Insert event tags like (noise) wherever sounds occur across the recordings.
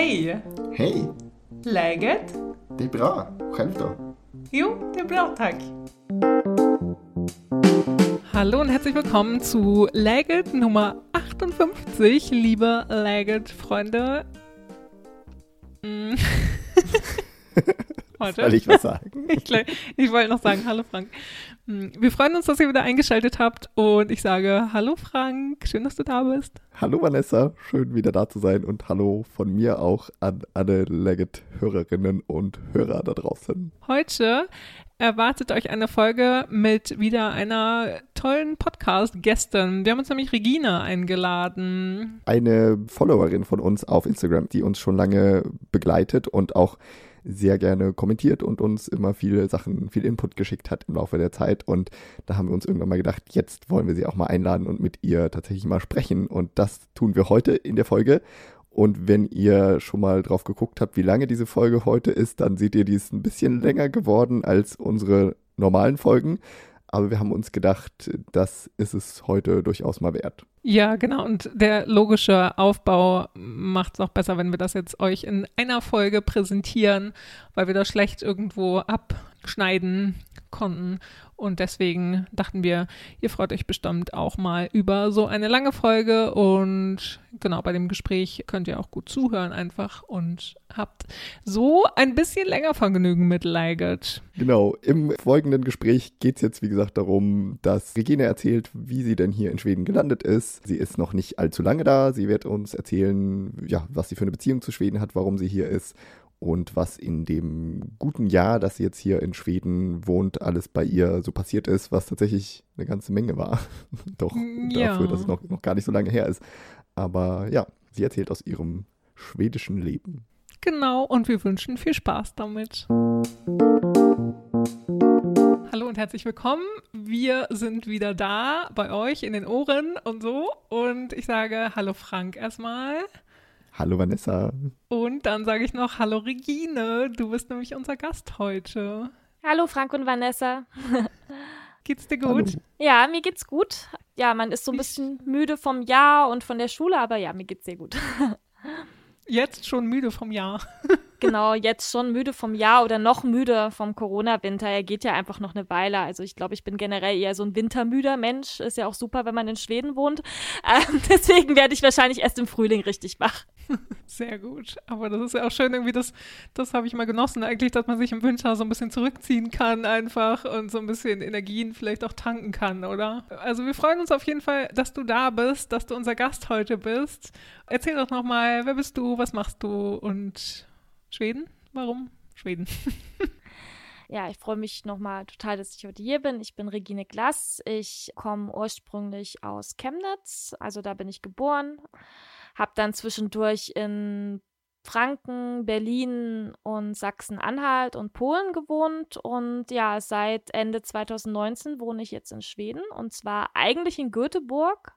Hej! Hej! Läget? Det är bra. Själv då? Jo, det är bra tack. Hallo und herzlich willkommen zu Läget Nummer 58, liebe Läget-Freunde. Mm. (laughs) (laughs) Heute. Soll ich was sagen? (laughs) Ich, ich wollte noch sagen, hallo Frank. Mm, Wir freuen uns, dass ihr wieder eingeschaltet habt und ich sage, hallo Frank, schön, dass du da bist. Hallo Vanessa, schön wieder da zu sein und hallo von mir auch an alle Legit-Hörerinnen und Hörer da draußen. Heute erwartet euch eine Folge mit wieder einer tollen Podcast-Gästin. Wir haben uns nämlich Regina eingeladen. Eine Followerin von uns auf Instagram, die uns schon lange begleitet und auch sehr gerne kommentiert und uns immer viele Sachen, viel Input geschickt hat im Laufe der Zeit. Und da haben wir uns irgendwann mal gedacht, jetzt wollen wir sie auch mal einladen und mit ihr tatsächlich mal sprechen. Und das tun wir heute in der Folge. Und wenn ihr schon mal drauf geguckt habt, wie lange diese Folge heute ist, dann seht ihr, die ist ein bisschen länger geworden als unsere normalen Folgen. Aber wir haben uns gedacht, das ist es heute durchaus mal wert. Ja, genau. Und der logische Aufbau macht es auch besser, wenn wir das jetzt euch in einer Folge präsentieren, weil wir das schlecht irgendwo abschneiden konnten. Und deswegen dachten wir, ihr freut euch bestimmt auch mal über so eine lange Folge. Und genau, bei dem Gespräch könnt ihr auch gut zuhören einfach und habt so ein bisschen länger Vergnügen mit Leiget. Genau, im folgenden Gespräch geht es jetzt, wie gesagt, darum, dass Regine erzählt, wie sie denn hier in Schweden gelandet ist. Sie ist noch nicht allzu lange da. Sie wird uns erzählen, ja, was sie für eine Beziehung zu Schweden hat, warum sie hier ist und was in dem guten Jahr, dass sie jetzt hier in Schweden wohnt, alles bei ihr so passiert ist, was tatsächlich eine ganze Menge war. (laughs) Doch Ja. dafür, dass es noch, noch gar nicht so lange her ist. Aber ja, sie erzählt aus ihrem schwedischen Leben. Genau, und wir wünschen viel Spaß damit. Hallo und herzlich willkommen. Wir sind wieder da bei euch in den Ohren und so. Und ich sage Hallo Frank erstmal. Hallo Vanessa. Und dann sage ich noch Hallo Regine. Du bist nämlich unser Gast heute. Hallo Frank und Vanessa. (laughs) Geht's dir gut? Hallo. Ja, mir geht's gut. Ja, man ist so ein bisschen müde vom Jahr und von der Schule, aber ja, mir geht's sehr gut. (laughs) Jetzt schon müde vom Jahr. (laughs) genau, jetzt schon müde vom Jahr oder noch müde vom Corona-Winter. Er geht ja einfach noch eine Weile. Also ich glaube, ich bin generell eher so ein wintermüder Mensch. Ist ja auch super, wenn man in Schweden wohnt. Ähm, (laughs) deswegen werde ich wahrscheinlich erst im Frühling richtig wach. Sehr gut. Aber das ist ja auch schön, irgendwie, das, das habe ich mal genossen, eigentlich, dass man sich im Winter so ein bisschen zurückziehen kann einfach und so ein bisschen Energien vielleicht auch tanken kann, oder? Also wir freuen uns auf jeden Fall, dass du da bist, dass du unser Gast heute bist. Erzähl doch nochmal, wer bist du, was machst du und Schweden? Warum Schweden? (laughs) Ja, ich freue mich nochmal total, dass ich heute hier bin. Ich bin Regine Glass. Ich komme ursprünglich aus Chemnitz, also da bin ich geboren. Habe dann zwischendurch in Franken, Berlin und Sachsen-Anhalt und Polen gewohnt. Und ja, seit Ende 2019 wohne ich jetzt in Schweden und zwar eigentlich in Göteborg.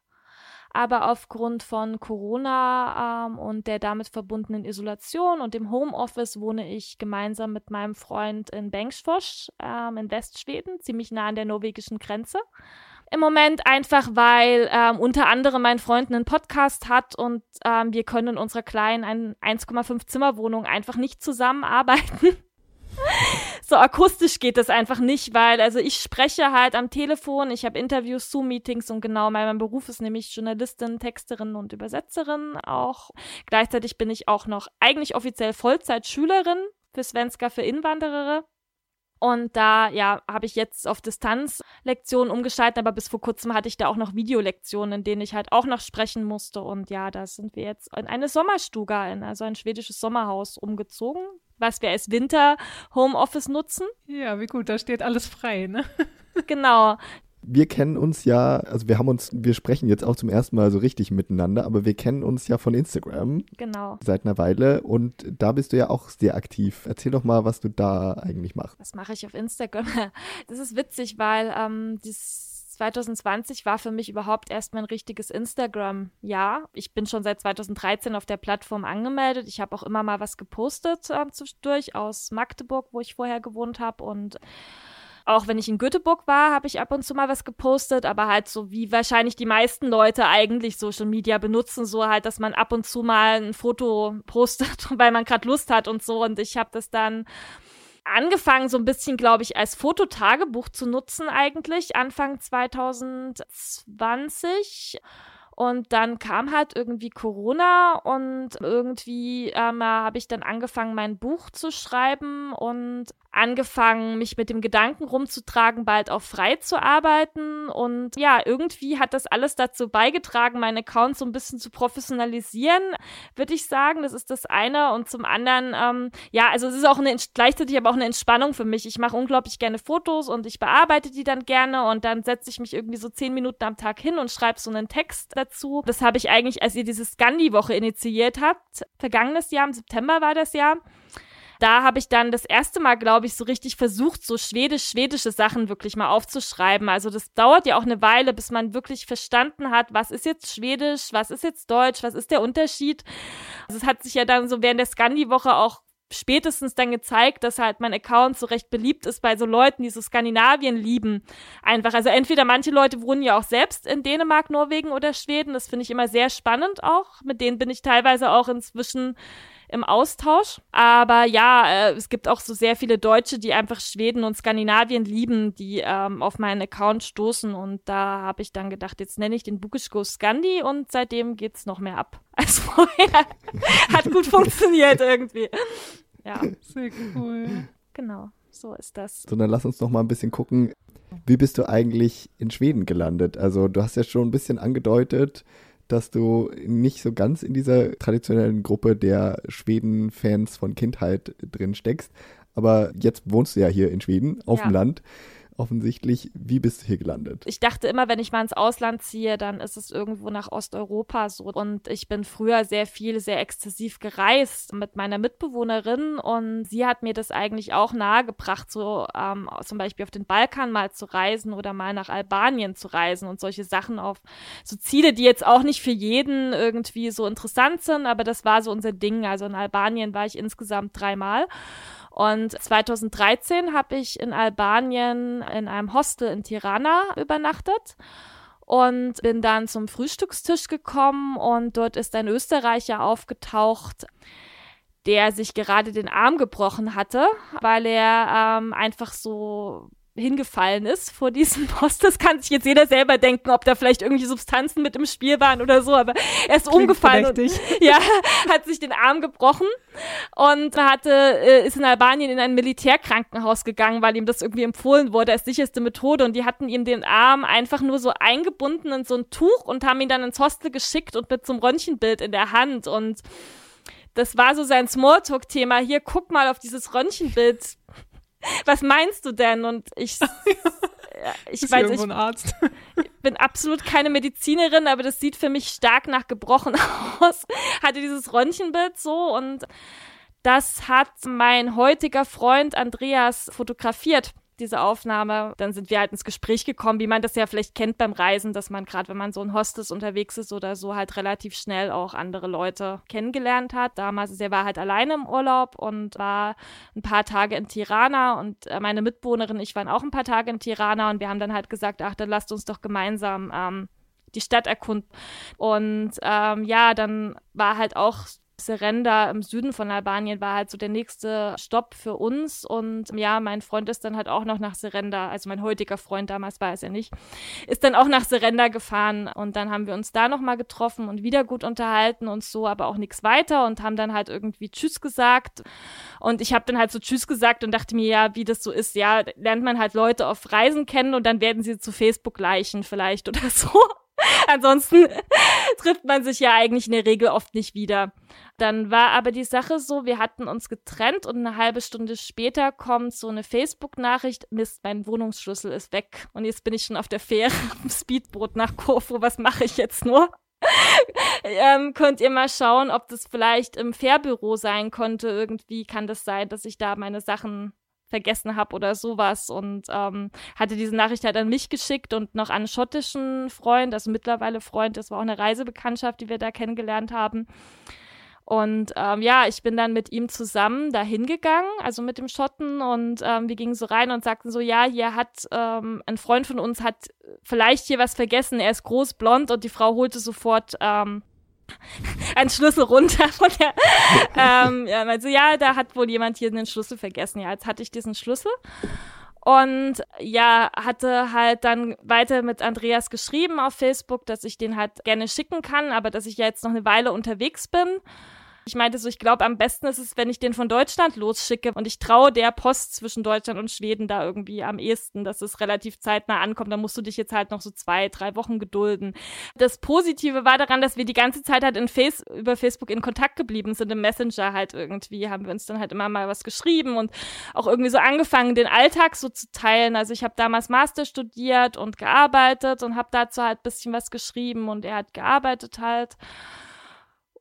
Aber aufgrund von Corona ähm, und der damit verbundenen Isolation und dem Homeoffice wohne ich gemeinsam mit meinem Freund in Bengtsfors ähm, in Westschweden, ziemlich nah an der norwegischen Grenze. Im Moment einfach, weil ähm, unter anderem mein Freund einen Podcast hat und ähm, wir können in unserer kleinen ein- 1,5 Zimmerwohnung einfach nicht zusammenarbeiten. (laughs) so akustisch geht das einfach nicht, weil also ich spreche halt am Telefon, ich habe Interviews, Zoom-Meetings und genau mein, mein Beruf ist nämlich Journalistin, Texterin und Übersetzerin auch. Gleichzeitig bin ich auch noch eigentlich offiziell Vollzeitschülerin für Svenska für Inwanderere. Und da, ja, habe ich jetzt auf Distanz Lektionen umgeschaltet, aber bis vor kurzem hatte ich da auch noch Videolektionen, in denen ich halt auch noch sprechen musste. Und ja, da sind wir jetzt in eine Sommerstuga, in also ein schwedisches Sommerhaus umgezogen, was wir als Winter-Homeoffice nutzen. Ja, wie gut, da steht alles frei, ne? (laughs) Genau. wir kennen uns ja, also wir haben uns, wir sprechen jetzt auch zum ersten Mal so richtig miteinander, aber wir kennen uns ja von Instagram Genau. seit einer Weile und da bist du ja auch sehr aktiv. Erzähl doch mal, was du da eigentlich machst. Was mache ich auf Instagram? (laughs) Das ist witzig, weil ähm, das 2020 war für mich überhaupt erst mein richtiges Instagram-Jahr. Ich bin schon seit 2013 auf der Plattform angemeldet. Ich habe auch immer mal was gepostet ähm, zwischendurch aus Magdeburg, wo ich vorher gewohnt habe und Auch wenn ich in Göteborg war, habe ich ab und zu mal was gepostet, aber halt so wie wahrscheinlich die meisten Leute eigentlich Social Media benutzen, so halt, dass man ab und zu mal ein Foto postet, (laughs) weil man gerade Lust hat und so. Und ich habe das dann angefangen, so ein bisschen, glaube ich, als Fototagebuch zu nutzen eigentlich, Anfang 2020. Und dann kam halt irgendwie Corona und irgendwie ähm, habe ich dann angefangen, mein Buch zu schreiben und angefangen, mich mit dem Gedanken rumzutragen, bald auch frei zu arbeiten. Und ja, irgendwie hat das alles dazu beigetragen, meinen Account so ein bisschen zu professionalisieren, würde ich sagen. Das ist das eine. Und zum anderen, ähm, ja, also es ist auch eine, gleichzeitig aber auch eine Entspannung für mich. Ich mache unglaublich gerne Fotos und ich bearbeite die dann gerne und dann setze ich mich irgendwie so zehn Minuten am Tag hin und schreibe so einen Text dazu. Das habe ich eigentlich, als ihr diese Scandi-Woche initiiert habt, vergangenes Jahr, im September war das Jahr, da habe ich dann das erste Mal, glaube ich, so richtig versucht, so schwedisch-schwedische Sachen wirklich mal aufzuschreiben. Also das dauert ja auch eine Weile, bis man wirklich verstanden hat, was ist jetzt Schwedisch, was ist jetzt Deutsch, was ist der Unterschied. Also es hat sich ja dann so während der Scandi-Woche auch spätestens dann gezeigt, dass halt mein Account so recht beliebt ist bei so Leuten, die so Skandinavien lieben. Einfach, also entweder manche Leute wohnen ja auch selbst in Dänemark, Norwegen oder Schweden. Das finde ich immer sehr spannend auch. Mit denen bin ich teilweise auch inzwischen im Austausch. Aber ja, äh, es gibt auch so sehr viele Deutsche, die einfach Schweden und Skandinavien lieben, die ähm, auf meinen Account stoßen. Und da habe ich dann gedacht, jetzt nenne ich den Bukischko Skandi und seitdem geht es noch mehr ab (laughs) als vorher. Hat gut funktioniert irgendwie. Ja. Sehr cool. Genau, so ist das. So, dann lass uns noch mal ein bisschen gucken, wie bist du eigentlich in Schweden gelandet? Also du hast ja schon ein bisschen angedeutet, dass du nicht so ganz in dieser traditionellen Gruppe der Schweden-Fans von Kindheit drin steckst. Aber jetzt wohnst du ja hier in Schweden, auf ja. dem Land offensichtlich. Wie bist du hier gelandet? Ich dachte immer, wenn ich mal ins Ausland ziehe, dann ist es irgendwo nach Osteuropa so. Und ich bin früher sehr viel, sehr exzessiv gereist mit meiner Mitbewohnerin und sie hat mir das eigentlich auch nahegebracht, so ähm, zum Beispiel auf den Balkan mal zu reisen oder mal nach Albanien zu reisen und solche Sachen auf so Ziele, die jetzt auch nicht für jeden irgendwie so interessant sind, aber das war so unser Ding. Also in Albanien war ich insgesamt dreimal. Und 2013 habe ich in Albanien in einem Hostel in Tirana übernachtet und bin dann zum Frühstückstisch gekommen und dort ist ein Österreicher aufgetaucht, der sich gerade den Arm gebrochen hatte, weil er ähm, einfach so hingefallen ist vor diesem (laughs) Post. Das kann sich jetzt jeder selber denken, ob da vielleicht irgendwie Substanzen mit im Spiel waren oder so, aber er ist Klingt umgefallen und (laughs) ja, hat sich den Arm gebrochen und hatte, äh, ist in Albanien in ein Militärkrankenhaus gegangen, weil ihm das irgendwie empfohlen wurde als sicherste Methode und die hatten ihm den Arm einfach nur so eingebunden in so ein Tuch und haben ihn dann ins Hostel geschickt und mit so einem Röntgenbild in der Hand und das war so sein Smalltalk-Thema. Hier, guck mal auf dieses Röntgenbild (laughs) was meinst du denn? Und ich, (laughs) ich weiß, ich, Arzt? (laughs) bin absolut keine Medizinerin, aber das sieht für mich stark nach gebrochen aus. Hatte dieses Röntgenbild so und das hat mein heutiger Freund Andreas fotografiert diese Aufnahme. Dann sind wir halt ins Gespräch gekommen, wie man das ja vielleicht kennt beim Reisen, dass man gerade, wenn man so ein Hostes unterwegs ist oder so, halt relativ schnell auch andere Leute kennengelernt hat. Damals, er war halt alleine im Urlaub und war ein paar Tage in Tirana und äh, meine Mitbewohnerin, ich waren auch ein paar Tage in Tirana und wir haben dann halt gesagt, ach, dann lasst uns doch gemeinsam ähm, die Stadt erkunden. Und ähm, ja, dann war halt auch Serenda im Süden von Albanien war halt so der nächste Stopp für uns. Und ja, mein Freund ist dann halt auch noch nach Serenda, also mein heutiger Freund, damals war es ja nicht, ist dann auch nach Serenda gefahren. Und dann haben wir uns da nochmal getroffen und wieder gut unterhalten und so, aber auch nichts weiter und haben dann halt irgendwie Tschüss gesagt. Und ich habe dann halt so Tschüss gesagt und dachte mir, ja, wie das so ist, ja, lernt man halt Leute auf Reisen kennen und dann werden sie zu Facebook-Leichen vielleicht oder (laughs) so. (laughs) Ansonsten (laughs) trifft man sich ja eigentlich in der Regel oft nicht wieder. Dann war aber die Sache so, wir hatten uns getrennt und eine halbe Stunde später kommt so eine Facebook-Nachricht, Mist, mein Wohnungsschlüssel ist weg und jetzt bin ich schon auf der Fähre (laughs) am Speedboot nach Korfu, was mache ich jetzt nur? ähm, könnt ihr mal schauen, ob das vielleicht im Fährbüro sein konnte. Irgendwie kann das sein, dass ich da meine Sachen vergessen habe oder sowas und ähm, hatte diese Nachricht halt an mich geschickt und noch an einen schottischen Freund, also mittlerweile Freund, das war auch eine Reisebekanntschaft, die wir da kennengelernt haben. Und ähm, ja, ich bin dann mit ihm zusammen da hingegangen, also mit dem Schotten, und ähm, wir gingen so rein und sagten so, ja, hier hat ähm, ein Freund von uns hat vielleicht hier was vergessen. Er ist groß, blond und die Frau holte sofort ähm, einen Schlüssel runter von der. ähm, ja, also ja, da hat wohl jemand hier einen Schlüssel vergessen. Ja, jetzt hatte ich diesen Schlüssel. Und ja, hatte halt dann weiter mit Andreas geschrieben auf Facebook, dass ich den halt gerne schicken kann, aber dass ich ja jetzt noch eine Weile unterwegs bin. Ich meinte so, ich glaube, am besten ist es, wenn ich den von Deutschland losschicke und ich traue der Post zwischen Deutschland und Schweden da irgendwie am ehesten, dass es relativ zeitnah ankommt. Da musst du dich jetzt halt noch so zwei, drei Wochen gedulden. Das Positive war daran, dass wir die ganze Zeit halt in Face über Facebook in Kontakt geblieben sind, im Messenger halt irgendwie, haben wir uns dann halt immer mal was geschrieben und auch irgendwie so angefangen, den Alltag so zu teilen. Also ich habe damals Master studiert und gearbeitet und habe dazu halt bisschen was geschrieben und er hat gearbeitet halt.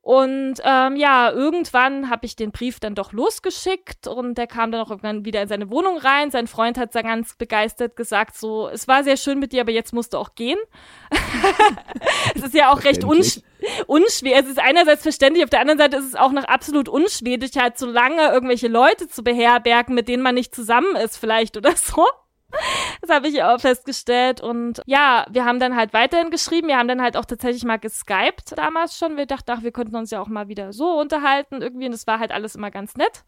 Und ähm, ja, irgendwann habe ich den Brief dann doch losgeschickt und der kam dann auch irgendwann wieder in seine Wohnung rein. Sein Freund hat dann ganz begeistert gesagt, so, es war sehr schön mit dir, aber jetzt musst du auch gehen. (laughs) es ist ja auch recht unsch unschwer. Es ist einerseits verständlich, auf der anderen Seite ist es auch noch absolut unschwedisch, halt so lange irgendwelche Leute zu beherbergen, mit denen man nicht zusammen ist vielleicht oder so. (laughs) Das habe ich auch festgestellt. Und ja, wir haben dann halt weiterhin geschrieben. Wir haben dann halt auch tatsächlich mal geskypt damals schon. Wir dachten, ach, wir könnten uns ja auch mal wieder so unterhalten irgendwie. Und das war halt alles immer ganz nett.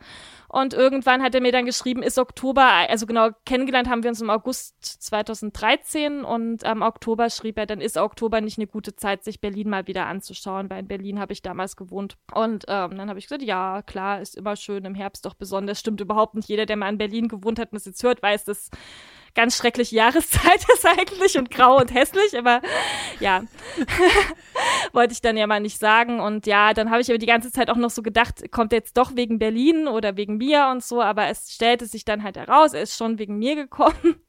Und irgendwann hat er mir dann geschrieben, ist Oktober, also genau, kennengelernt haben wir uns im August 2013 und am Oktober schrieb er, dann ist Oktober nicht eine gute Zeit, sich Berlin mal wieder anzuschauen, weil in Berlin habe ich damals gewohnt. Und ähm, dann habe ich gesagt, ja, klar, ist immer schön, im Herbst doch besonders. Stimmt überhaupt nicht. Jeder, der mal in Berlin gewohnt hat und das jetzt hört, weiß, dass ganz schreckliche Jahreszeit (laughs) ist eigentlich und grau und hässlich, aber ja, (laughs) wollte ich dann ja mal nicht sagen. Und ja, dann habe ich aber die ganze Zeit auch noch so gedacht, kommt jetzt doch wegen Berlin oder wegen mir und so, aber es stellte sich dann halt heraus, er ist schon wegen mir gekommen.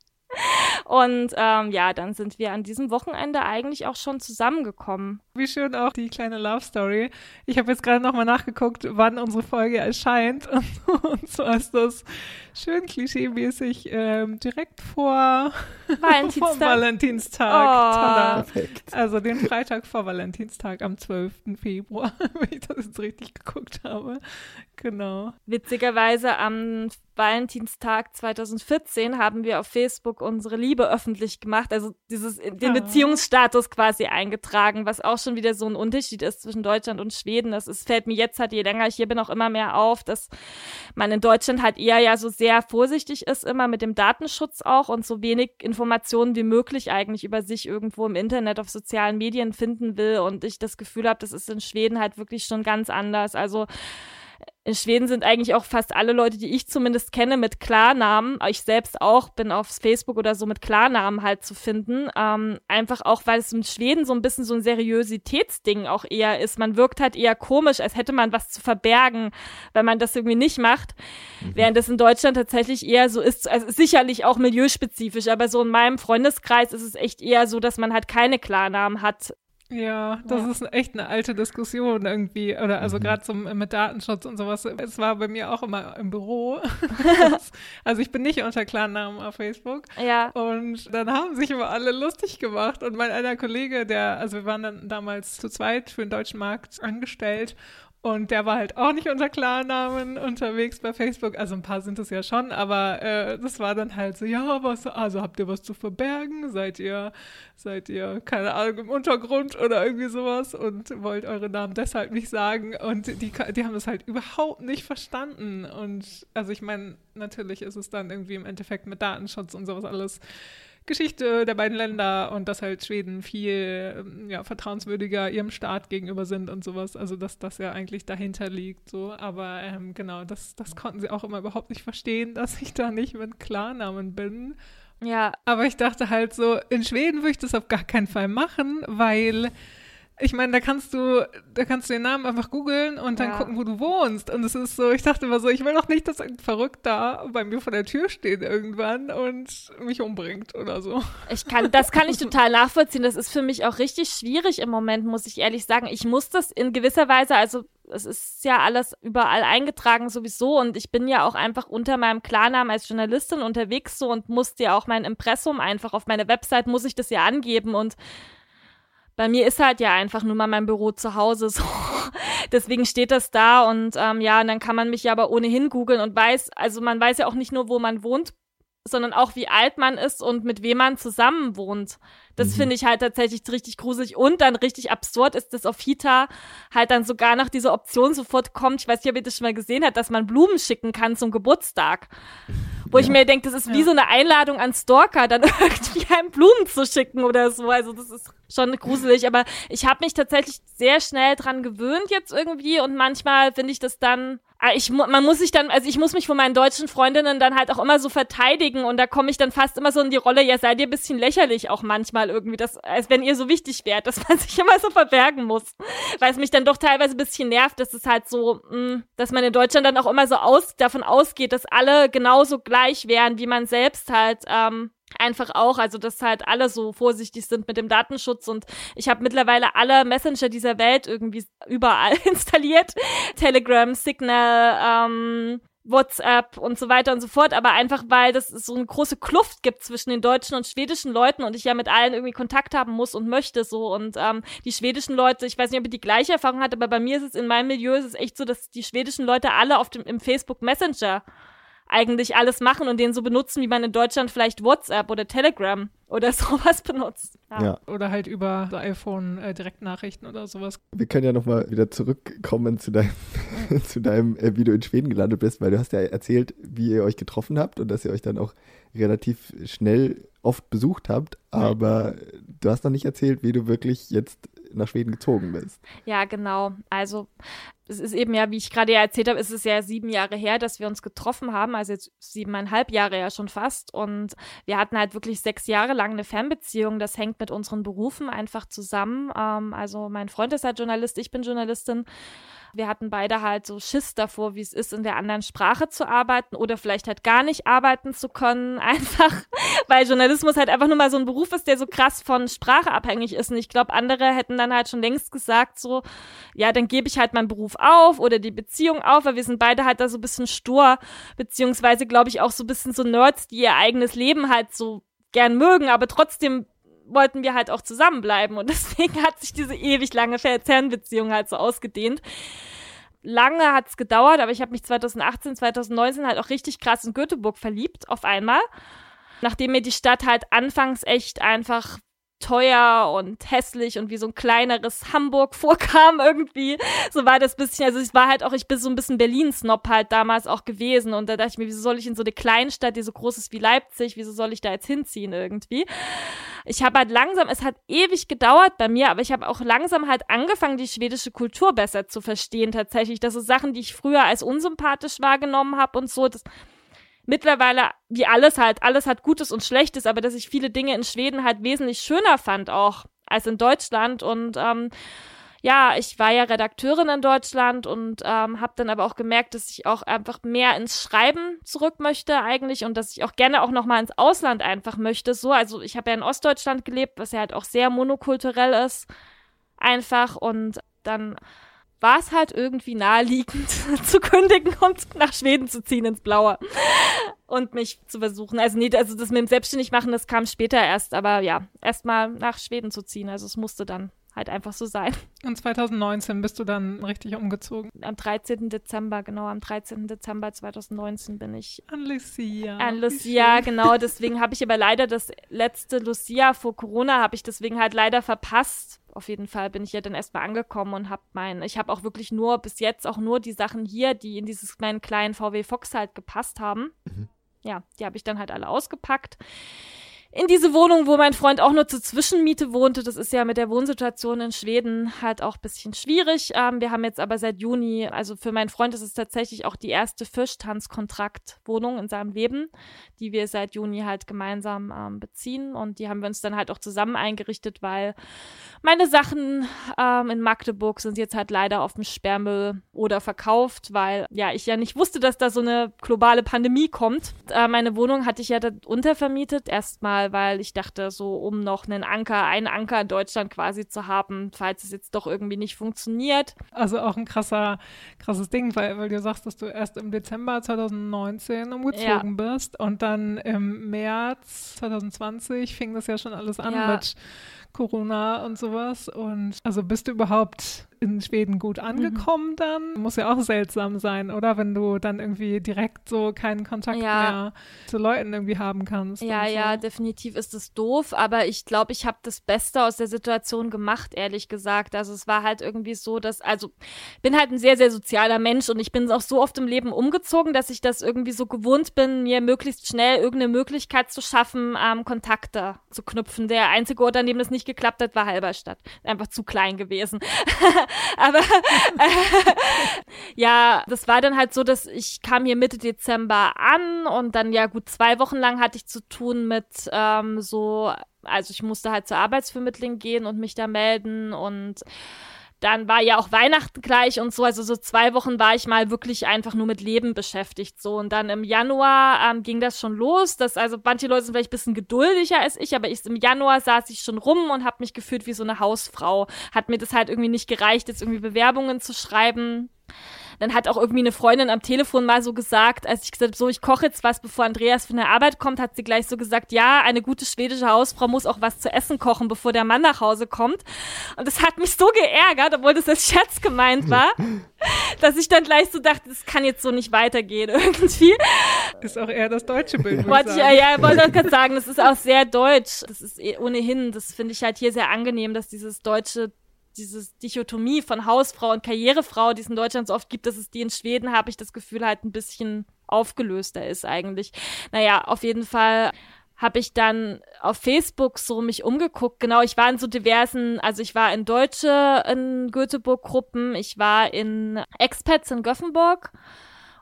Und ähm, ja, dann sind wir an diesem Wochenende eigentlich auch schon zusammengekommen. Wie schön auch die kleine Love Story. Ich habe jetzt gerade nochmal nachgeguckt, wann unsere Folge erscheint. (laughs) Und so ist das schön klischeemäßig ähm, direkt vor Valentinstag. (laughs) vor Valentinstag. Oh. Perfekt. Also den Freitag vor Valentinstag am 12. Februar, (laughs) wenn ich das jetzt richtig geguckt habe. Genau. Witzigerweise am Valentinstag 2014 haben wir auf Facebook unsere Liebe öffentlich gemacht, also dieses den oh. Beziehungsstatus quasi eingetragen, was auch schon wieder so ein Unterschied ist zwischen Deutschland und Schweden. Das ist, fällt mir jetzt halt, je länger ich hier bin, auch immer mehr auf, dass man in Deutschland halt eher ja so sehr vorsichtig ist, immer mit dem Datenschutz auch und so wenig Informationen wie möglich eigentlich über sich irgendwo im Internet auf sozialen Medien finden will. Und ich das Gefühl habe, das ist in Schweden halt wirklich schon ganz anders. Also in Schweden sind eigentlich auch fast alle Leute, die ich zumindest kenne, mit Klarnamen. Ich selbst auch bin auf Facebook oder so mit Klarnamen halt zu finden. Ähm, einfach auch, weil es in Schweden so ein bisschen so ein Seriositätsding auch eher ist. Man wirkt halt eher komisch, als hätte man was zu verbergen, wenn man das irgendwie nicht macht. Mhm. Während es in Deutschland tatsächlich eher so ist, also sicherlich auch milieuspezifisch, aber so in meinem Freundeskreis ist es echt eher so, dass man halt keine Klarnamen hat. Ja, das ja. ist echt eine alte Diskussion irgendwie. Oder also mhm. gerade so mit Datenschutz und sowas. Es war bei mir auch immer im Büro. (laughs) also ich bin nicht unter Klarnamen auf Facebook. Ja. Und dann haben sich immer alle lustig gemacht. Und mein einer Kollege, der, also wir waren dann damals zu zweit für den deutschen Markt angestellt und der war halt auch nicht unter Klarnamen unterwegs bei Facebook. Also ein paar sind es ja schon, aber äh, das war dann halt so, ja, was, also habt ihr was zu verbergen? Seid ihr, seid ihr, keine Ahnung, im Untergrund oder irgendwie sowas und wollt eure Namen deshalb nicht sagen? Und die, die haben das halt überhaupt nicht verstanden. Und also ich meine, natürlich ist es dann irgendwie im Endeffekt mit Datenschutz und sowas alles Geschichte der beiden Länder und dass halt Schweden viel ähm, ja, vertrauenswürdiger ihrem Staat gegenüber sind und sowas. Also dass das ja eigentlich dahinter liegt. So. Aber ähm, genau, das, das konnten sie auch immer überhaupt nicht verstehen, (laughs) dass ich da nicht mit Klarnamen bin. Ja. Aber ich dachte halt so, in Schweden würde ich das auf gar keinen Fall machen, weil ich meine, da kannst du, da kannst du den Namen einfach googeln und dann ja. gucken, wo du wohnst. Und es ist so, ich dachte immer so, ich will doch nicht, dass ein Verrückter bei mir vor der Tür steht irgendwann und mich umbringt oder so. Ich kann, das kann ich total nachvollziehen. Das ist für mich auch richtig schwierig im Moment, muss ich ehrlich sagen. Ich muss das in gewisser Weise, also es ist ja alles überall eingetragen sowieso und ich bin ja auch einfach unter meinem Klarnamen als Journalistin unterwegs so und musste ja auch mein Impressum einfach auf meine Website muss ich das ja angeben und bei mir ist halt ja einfach nur mal mein Büro zu Hause (laughs) so. deswegen steht das da und ähm, ja, und dann kann man mich ja aber ohnehin googeln und weiß, also man weiß ja auch nicht nur, wo man wohnt, sondern auch wie alt man ist und mit wem man zusammen wohnt. Das mhm. finde ich halt tatsächlich richtig gruselig und dann richtig absurd ist, dass auf Hita halt dann sogar noch diese Option sofort kommt. Ich weiß nicht, ob ihr das schon mal gesehen habt, dass man Blumen schicken kann zum Geburtstag. Wo ja. ich mir denke, das ist wie so eine Einladung an Stalker, dann (laughs) irgendwie einem Blumen zu schicken oder so. Also das ist schon gruselig. Aber ich habe mich tatsächlich sehr schnell dran gewöhnt jetzt irgendwie und manchmal finde ich das dann Ah, ich, man muss sich dann, also ich muss mich von meinen deutschen Freundinnen dann halt auch immer so verteidigen und da komme ich dann fast immer so in die Rolle, ja, seid ihr ein bisschen lächerlich auch manchmal irgendwie, das, als wenn ihr so wichtig wärt, dass man (laughs) sich immer so verbergen muss. Weil es mich dann doch teilweise ein bisschen nervt, dass es halt so, mh, mm, dass man in Deutschland dann auch immer so aus, davon ausgeht, dass alle genauso gleich wären, wie man selbst halt, ähm, einfach auch, also dass halt alle so vorsichtig sind mit dem Datenschutz und ich habe mittlerweile alle Messenger dieser Welt irgendwie überall (laughs) installiert. Telegram, Signal, ähm, WhatsApp und so weiter und so fort, aber einfach weil das so eine große Kluft gibt zwischen den deutschen und schwedischen Leuten und ich ja mit allen irgendwie Kontakt haben muss und möchte so. Und ähm, die schwedischen Leute, ich weiß nicht, ob ihr die gleiche Erfahrung hat, aber bei mir ist es in meinem Milieu ist es echt so, dass die schwedischen Leute alle auf dem im Facebook Messenger eigentlich alles machen und den so benutzen, wie man in Deutschland vielleicht WhatsApp oder Telegram oder (laughs) sowas benutzt. Ja. ja. Oder halt über iPhone äh, Direktnachrichten oder sowas. Wir können ja nochmal wieder zurückkommen zu deinem, (laughs) zu deinem äh, wie du in Schweden gelandet bist, weil du hast ja erzählt, wie ihr euch getroffen habt und dass ihr euch dann auch relativ schnell oft besucht habt, aber du hast noch nicht erzählt, wie du wirklich jetzt nach Schweden gezogen bist. Ja, genau. Also es ist eben ja, wie ich gerade ja erzählt habe, ist es ja sieben Jahre her, dass wir uns getroffen haben, also jetzt siebeneinhalb Jahre ja schon fast. Und wir hatten halt wirklich sechs Jahre lang eine Fernbeziehung. Das hängt mit unseren Berufen einfach zusammen. Ähm, also mein Freund ist halt Journalist, ich bin Journalistin. Wir hatten beide halt so Schiss davor, wie es ist, in der anderen Sprache zu arbeiten oder vielleicht halt gar nicht arbeiten zu können. (laughs) Einfach, weil Journalismus halt einfach nur mal so ein Beruf ist, der so krass von Sprache abhängig ist. Und ich glaube, andere hätten dann halt schon längst gesagt, so, ja, dann gebe ich halt meinen Beruf auf oder die Beziehung auf, weil wir sind beide halt da so ein bisschen stur, beziehungsweise glaube ich auch so ein bisschen so Nerds, die ihr eigenes Leben halt so gern mögen, aber trotzdem wollten wir halt auch zusammenbleiben und (laughs) deswegen hat sich diese ewig lange Fernbeziehung halt so ausgedehnt. Lange hat es gedauert, aber ich habe mich 2018, 2019 halt auch richtig krass in Göteborg verliebt, auf einmal. Nachdem mir die Stadt halt anfangs echt einfach teuer und hässlich und wie so ein kleineres Hamburg vorkam irgendwie. So war das bisschen, also ich war halt auch, ich bin so ein bisschen Berlin-Snob halt damals auch gewesen und da dachte ich mir, wieso soll ich in so eine Kleinstadt, die so groß ist wie Leipzig, wieso soll ich da jetzt hinziehen irgendwie? Ich habe halt langsam, es hat ewig gedauert bei mir, aber ich habe auch langsam halt angefangen, die schwedische Kultur besser zu verstehen tatsächlich. Das sind Sachen, die ich früher als unsympathisch wahrgenommen habe und so, das mittlerweile, wie alles halt, alles hat Gutes und Schlechtes, aber dass ich viele Dinge in Schweden halt wesentlich schöner fand auch als in Deutschland und ähm, ja, ich war ja Redakteurin in Deutschland und ähm, habe dann aber auch gemerkt, dass ich auch einfach mehr ins Schreiben zurück möchte eigentlich und dass ich auch gerne auch noch mal ins Ausland einfach möchte. So, also ich habe ja in Ostdeutschland gelebt, was ja halt auch sehr monokulturell ist, einfach und dann war es halt irgendwie naheliegend (laughs) zu kündigen und nach Schweden zu ziehen ins Blaue und mich zu versuchen. Also nee, also das mit dem Selbstständigmachen, das kam später erst, aber ja, erstmal nach Schweden zu ziehen. Also es musste dann halt einfach so sein. Und 2019 bist du dann richtig umgezogen? Am 13. Dezember, genau, am 13. Dezember 2019 bin ich. An Lucia. An Lucia, genau. Deswegen habe ich aber leider das letzte Lucia vor Corona, habe ich deswegen halt leider verpasst. Auf jeden Fall bin ich ja dann erstmal angekommen und habe mein, ich habe auch wirklich nur bis jetzt auch nur die Sachen hier, die in dieses meinen kleinen VW Fox halt gepasst haben. Mhm. Ja, die habe ich dann halt alle ausgepackt in diese Wohnung, wo mein Freund auch nur zur Zwischenmiete wohnte. Das ist ja mit der Wohnsituation in Schweden halt auch bisschen schwierig. Ähm, wir haben jetzt aber seit Juni, also für meinen Freund ist es tatsächlich auch die erste Fischtanzkontraktwohnung in seinem Leben, die wir seit Juni halt gemeinsam ähm, beziehen. Und die haben wir uns dann halt auch zusammen eingerichtet, weil meine Sachen ähm, in Magdeburg sind jetzt halt leider auf dem Sperrmüll oder verkauft, weil ja ich ja nicht wusste, dass da so eine globale Pandemie kommt. Äh, meine Wohnung hatte ich ja da untervermietet, erstmal weil ich dachte, so um noch einen Anker, einen Anker in Deutschland quasi zu haben, falls es jetzt doch irgendwie nicht funktioniert. Also auch ein krasser, krasses Ding, weil, weil du sagst, dass du erst im Dezember 2019 umgezogen ja. bist und dann im März 2020 fing das ja schon alles an ja. mit Corona und sowas. Und also bist du überhaupt in Schweden gut angekommen mhm. dann? Muss ja auch seltsam sein, oder? Wenn du dann irgendwie direkt so keinen Kontakt ja. mehr zu Leuten irgendwie haben kannst. Ja, so. ja, definitiv ist es doof, aber ich glaube, ich habe das Beste aus der Situation gemacht, ehrlich gesagt. Also es war halt irgendwie so, dass, also bin halt ein sehr, sehr sozialer Mensch und ich bin auch so oft im Leben umgezogen, dass ich das irgendwie so gewohnt bin, mir möglichst schnell irgendeine Möglichkeit zu schaffen, ähm, Kontakte zu knüpfen. Der einzige Ort, an dem das nicht geklappt hat, war Halberstadt. Einfach zu klein gewesen. (laughs) Aber äh, (laughs) ja, das war dann halt so, dass ich kam hier Mitte Dezember an und dann ja gut zwei Wochen lang hatte ich zu tun mit ähm, so, also ich musste halt zur Arbeitsvermittlung gehen und mich da melden und dann war ja auch Weihnachten gleich und so. Also so zwei Wochen war ich mal wirklich einfach nur mit Leben beschäftigt. So. Und dann im Januar ähm, ging das schon los. Das, also manche Leute sind vielleicht ein bisschen geduldiger als ich, aber ich, im Januar saß ich schon rum und habe mich gefühlt wie so eine Hausfrau. Hat mir das halt irgendwie nicht gereicht, jetzt irgendwie Bewerbungen zu schreiben. Dann hat auch irgendwie eine Freundin am Telefon mal so gesagt, als ich gesagt habe, so, ich koche jetzt was, bevor Andreas von der Arbeit kommt, hat sie gleich so gesagt, ja, eine gute schwedische Hausfrau muss auch was zu essen kochen, bevor der Mann nach Hause kommt. Und das hat mich so geärgert, obwohl das als Scherz gemeint war, (laughs) dass ich dann gleich so dachte, das kann jetzt so nicht weitergehen (laughs) irgendwie. Ist auch eher das deutsche Bild. Wollte ich, ja, ja, wollte ich gerade sagen, das ist auch sehr deutsch. Das ist eh ohnehin, das finde ich halt hier sehr angenehm, dass dieses deutsche diese Dichotomie von Hausfrau und Karrierefrau, die es in Deutschland so oft gibt, dass es die in Schweden, habe ich das Gefühl, halt ein bisschen aufgelöster ist eigentlich. Naja, auf jeden Fall habe ich dann auf Facebook so mich umgeguckt. Genau, ich war in so diversen, also ich war in Deutsche in Göteborg-Gruppen, ich war in Expats in Göffenburg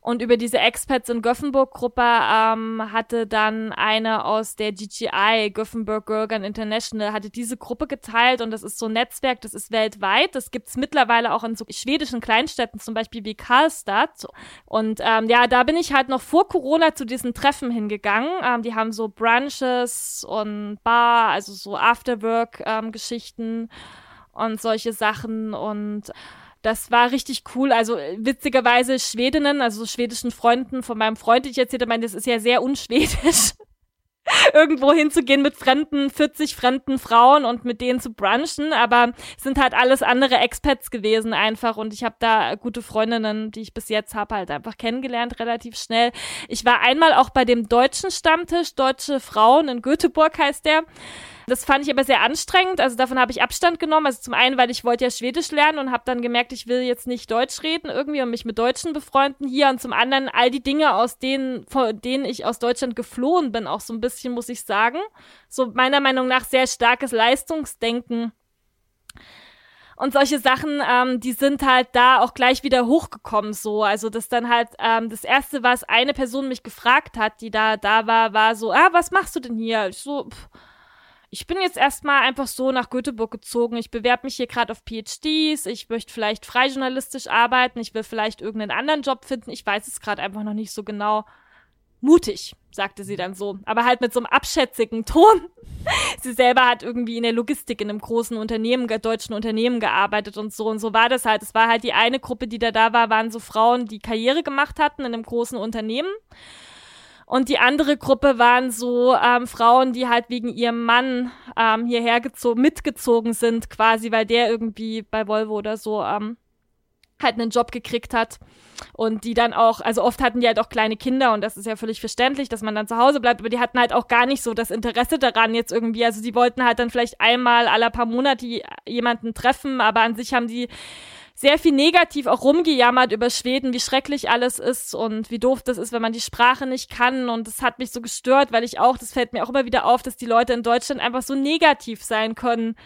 und über diese Expats in Göffenburg-Gruppe ähm, hatte dann eine aus der GGI, Göffenburg Girl International, hatte diese Gruppe geteilt und das ist so ein Netzwerk, das ist weltweit. Das gibt's mittlerweile auch in so schwedischen Kleinstädten, zum Beispiel wie Karlstad. Und ähm, ja, da bin ich halt noch vor Corona zu diesen Treffen hingegangen. Ähm, die haben so Brunches und Bar, also so Afterwork-Geschichten ähm, und solche Sachen und das war richtig cool. Also äh, witzigerweise Schwedinnen, also schwedischen Freunden von meinem Freund, die ich erzählte, meinte, das ist ja sehr unschwedisch. (laughs) irgendwo hinzugehen mit fremden, 40 fremden Frauen und mit denen zu brunchen, aber sind halt alles andere Expats gewesen einfach und ich habe da gute Freundinnen, die ich bis jetzt habe, halt einfach kennengelernt, relativ schnell. Ich war einmal auch bei dem deutschen Stammtisch, Deutsche Frauen in Göteborg heißt der. Das fand ich aber sehr anstrengend. Also davon habe ich Abstand genommen. Also zum einen, weil ich wollte ja Schwedisch lernen und habe dann gemerkt, ich will jetzt nicht Deutsch reden irgendwie und mich mit Deutschen befreunden hier. Und zum anderen all die Dinge, aus denen, von denen ich aus Deutschland geflohen bin, auch so ein bisschen, muss ich sagen. So meiner Meinung nach sehr starkes Leistungsdenken. Und solche Sachen, ähm, die sind halt da auch gleich wieder hochgekommen so. Also das dann halt, ähm, das erste, was eine Person mich gefragt hat, die da da war, war so, ah, was machst du denn hier? Ich so, pff, ich bin jetzt erstmal einfach so nach Göteborg gezogen. Ich bewerbe mich hier gerade auf PhDs. Ich möchte vielleicht freijournalistisch arbeiten. Ich will vielleicht irgendeinen anderen Job finden. Ich weiß es gerade einfach noch nicht so genau. Mutig, sagte sie dann so. Aber halt mit so einem abschätzigen Ton. (laughs) sie selber hat irgendwie in der Logistik in einem großen Unternehmen, deutschen Unternehmen gearbeitet und so. Und so war das halt. Es war halt die eine Gruppe, die da da war, waren so Frauen, die Karriere gemacht hatten in einem großen Unternehmen. Und die andere Gruppe waren so ähm, Frauen, die halt wegen ihrem Mann ähm, hierher gezogen, mitgezogen sind, quasi, weil der irgendwie bei Volvo oder so ähm, halt einen Job gekriegt hat. Und die dann auch, also oft hatten die halt auch kleine Kinder und das ist ja völlig verständlich, dass man dann zu Hause bleibt, aber die hatten halt auch gar nicht so das Interesse daran jetzt irgendwie. Also die wollten halt dann vielleicht einmal alle paar Monate jemanden treffen, aber an sich haben die sehr viel negativ auch rumgejammert über Schweden, wie schrecklich alles ist und wie doof das ist, wenn man die Sprache nicht kann. Und das hat mich so gestört, weil ich auch, das fällt mir auch immer wieder auf, dass die Leute in Deutschland einfach so negativ sein können.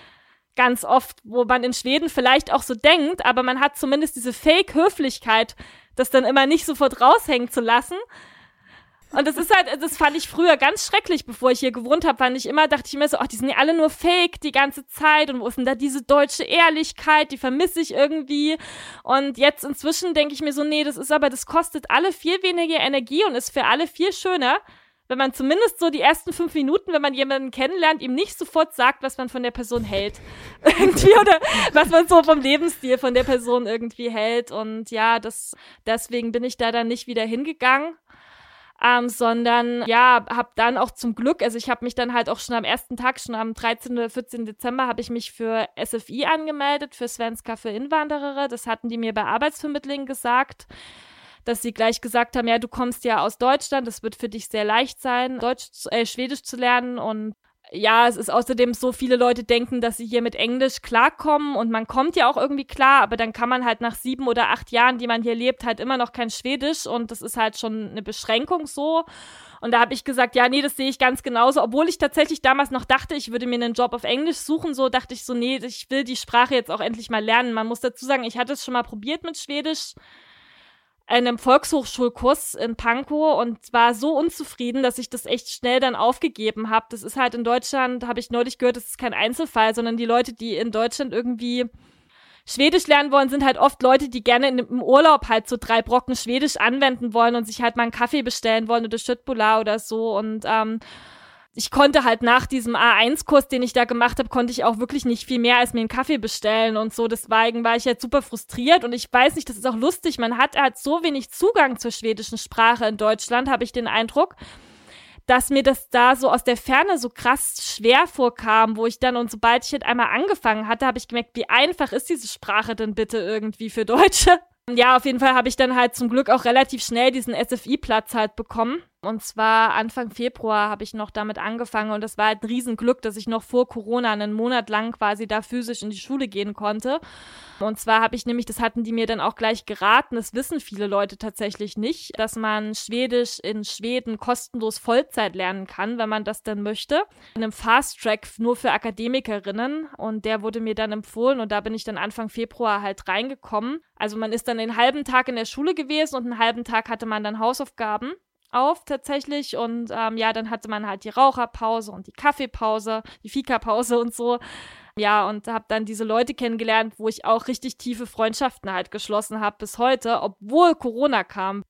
Ganz oft, wo man in Schweden vielleicht auch so denkt, aber man hat zumindest diese Fake-Höflichkeit, das dann immer nicht sofort raushängen zu lassen. Und das ist halt, das fand ich früher ganz schrecklich, bevor ich hier gewohnt habe, fand ich immer, dachte ich mir so, ach, die sind ja alle nur fake die ganze Zeit und wo ist denn da diese deutsche Ehrlichkeit, die vermisse ich irgendwie. Und jetzt inzwischen denke ich mir so, nee, das ist aber, das kostet alle viel weniger Energie und ist für alle viel schöner, wenn man zumindest so die ersten fünf Minuten, wenn man jemanden kennenlernt, ihm nicht sofort sagt, was man von der Person hält. (laughs) irgendwie oder was man so vom Lebensstil von der Person irgendwie hält. Und ja, das, deswegen bin ich da dann nicht wieder hingegangen. Ähm, sondern ja, habe dann auch zum Glück, also ich habe mich dann halt auch schon am ersten Tag, schon am 13. oder 14. Dezember, habe ich mich für SFI angemeldet, für Svenska für Inwanderere. Das hatten die mir bei Arbeitsvermittlung gesagt dass sie gleich gesagt haben, ja, du kommst ja aus Deutschland, es wird für dich sehr leicht sein, Deutsch, äh, Schwedisch zu lernen und ja, es ist außerdem so, viele Leute denken, dass sie hier mit Englisch klarkommen und man kommt ja auch irgendwie klar, aber dann kann man halt nach sieben oder acht Jahren, die man hier lebt, halt immer noch kein Schwedisch und das ist halt schon eine Beschränkung so. Und da habe ich gesagt, ja, nee, das sehe ich ganz genauso. Obwohl ich tatsächlich damals noch dachte, ich würde mir einen Job auf Englisch suchen, so dachte ich so, nee, ich will die Sprache jetzt auch endlich mal lernen. Man muss dazu sagen, ich hatte es schon mal probiert mit Schwedisch einem Volkshochschulkurs in Pankow und war so unzufrieden, dass ich das echt schnell dann aufgegeben habe. Das ist halt in Deutschland, habe ich neulich gehört, das ist kein Einzelfall, sondern die Leute, die in Deutschland irgendwie Schwedisch lernen wollen, sind halt oft Leute, die gerne im Urlaub halt so drei Brocken Schwedisch anwenden wollen und sich halt mal einen Kaffee bestellen wollen oder Schüttbula oder so und ähm, ich konnte halt nach diesem A1-Kurs, den ich da gemacht habe, konnte ich auch wirklich nicht viel mehr als mir einen Kaffee bestellen und so. Deswegen war ich halt super frustriert und ich weiß nicht, das ist auch lustig. Man hat halt so wenig Zugang zur schwedischen Sprache in Deutschland, habe ich den Eindruck, dass mir das da so aus der Ferne so krass schwer vorkam, wo ich dann und sobald ich halt einmal angefangen hatte, habe ich gemerkt, wie einfach ist diese Sprache denn bitte irgendwie für Deutsche? (laughs) Ja, auf jeden Fall habe ich dann halt zum Glück auch relativ schnell diesen SFI-Platz halt bekommen. Und zwar Anfang Februar habe ich noch damit angefangen und das war halt ein Riesenglück, dass ich noch vor Corona einen Monat lang quasi da physisch in die Schule gehen konnte. Und zwar habe ich nämlich, das hatten die mir dann auch gleich geraten, das wissen viele Leute tatsächlich nicht, dass man Schwedisch in Schweden kostenlos Vollzeit lernen kann, wenn man das dann möchte. In einem Fast Track nur für Akademikerinnen und der wurde mir dann empfohlen und da bin ich dann Anfang Februar halt reingekommen. Also man ist dann den halben Tag in der Schule gewesen und einen halben Tag hatte man dann Hausaufgaben auf tatsächlich und ähm, ja, dann hatte man halt die Raucherpause und die Kaffeepause, die Fika-Pause und so. Ja, und habe dann diese Leute kennengelernt, wo ich auch richtig tiefe Freundschaften halt geschlossen habe bis heute, obwohl Corona kam.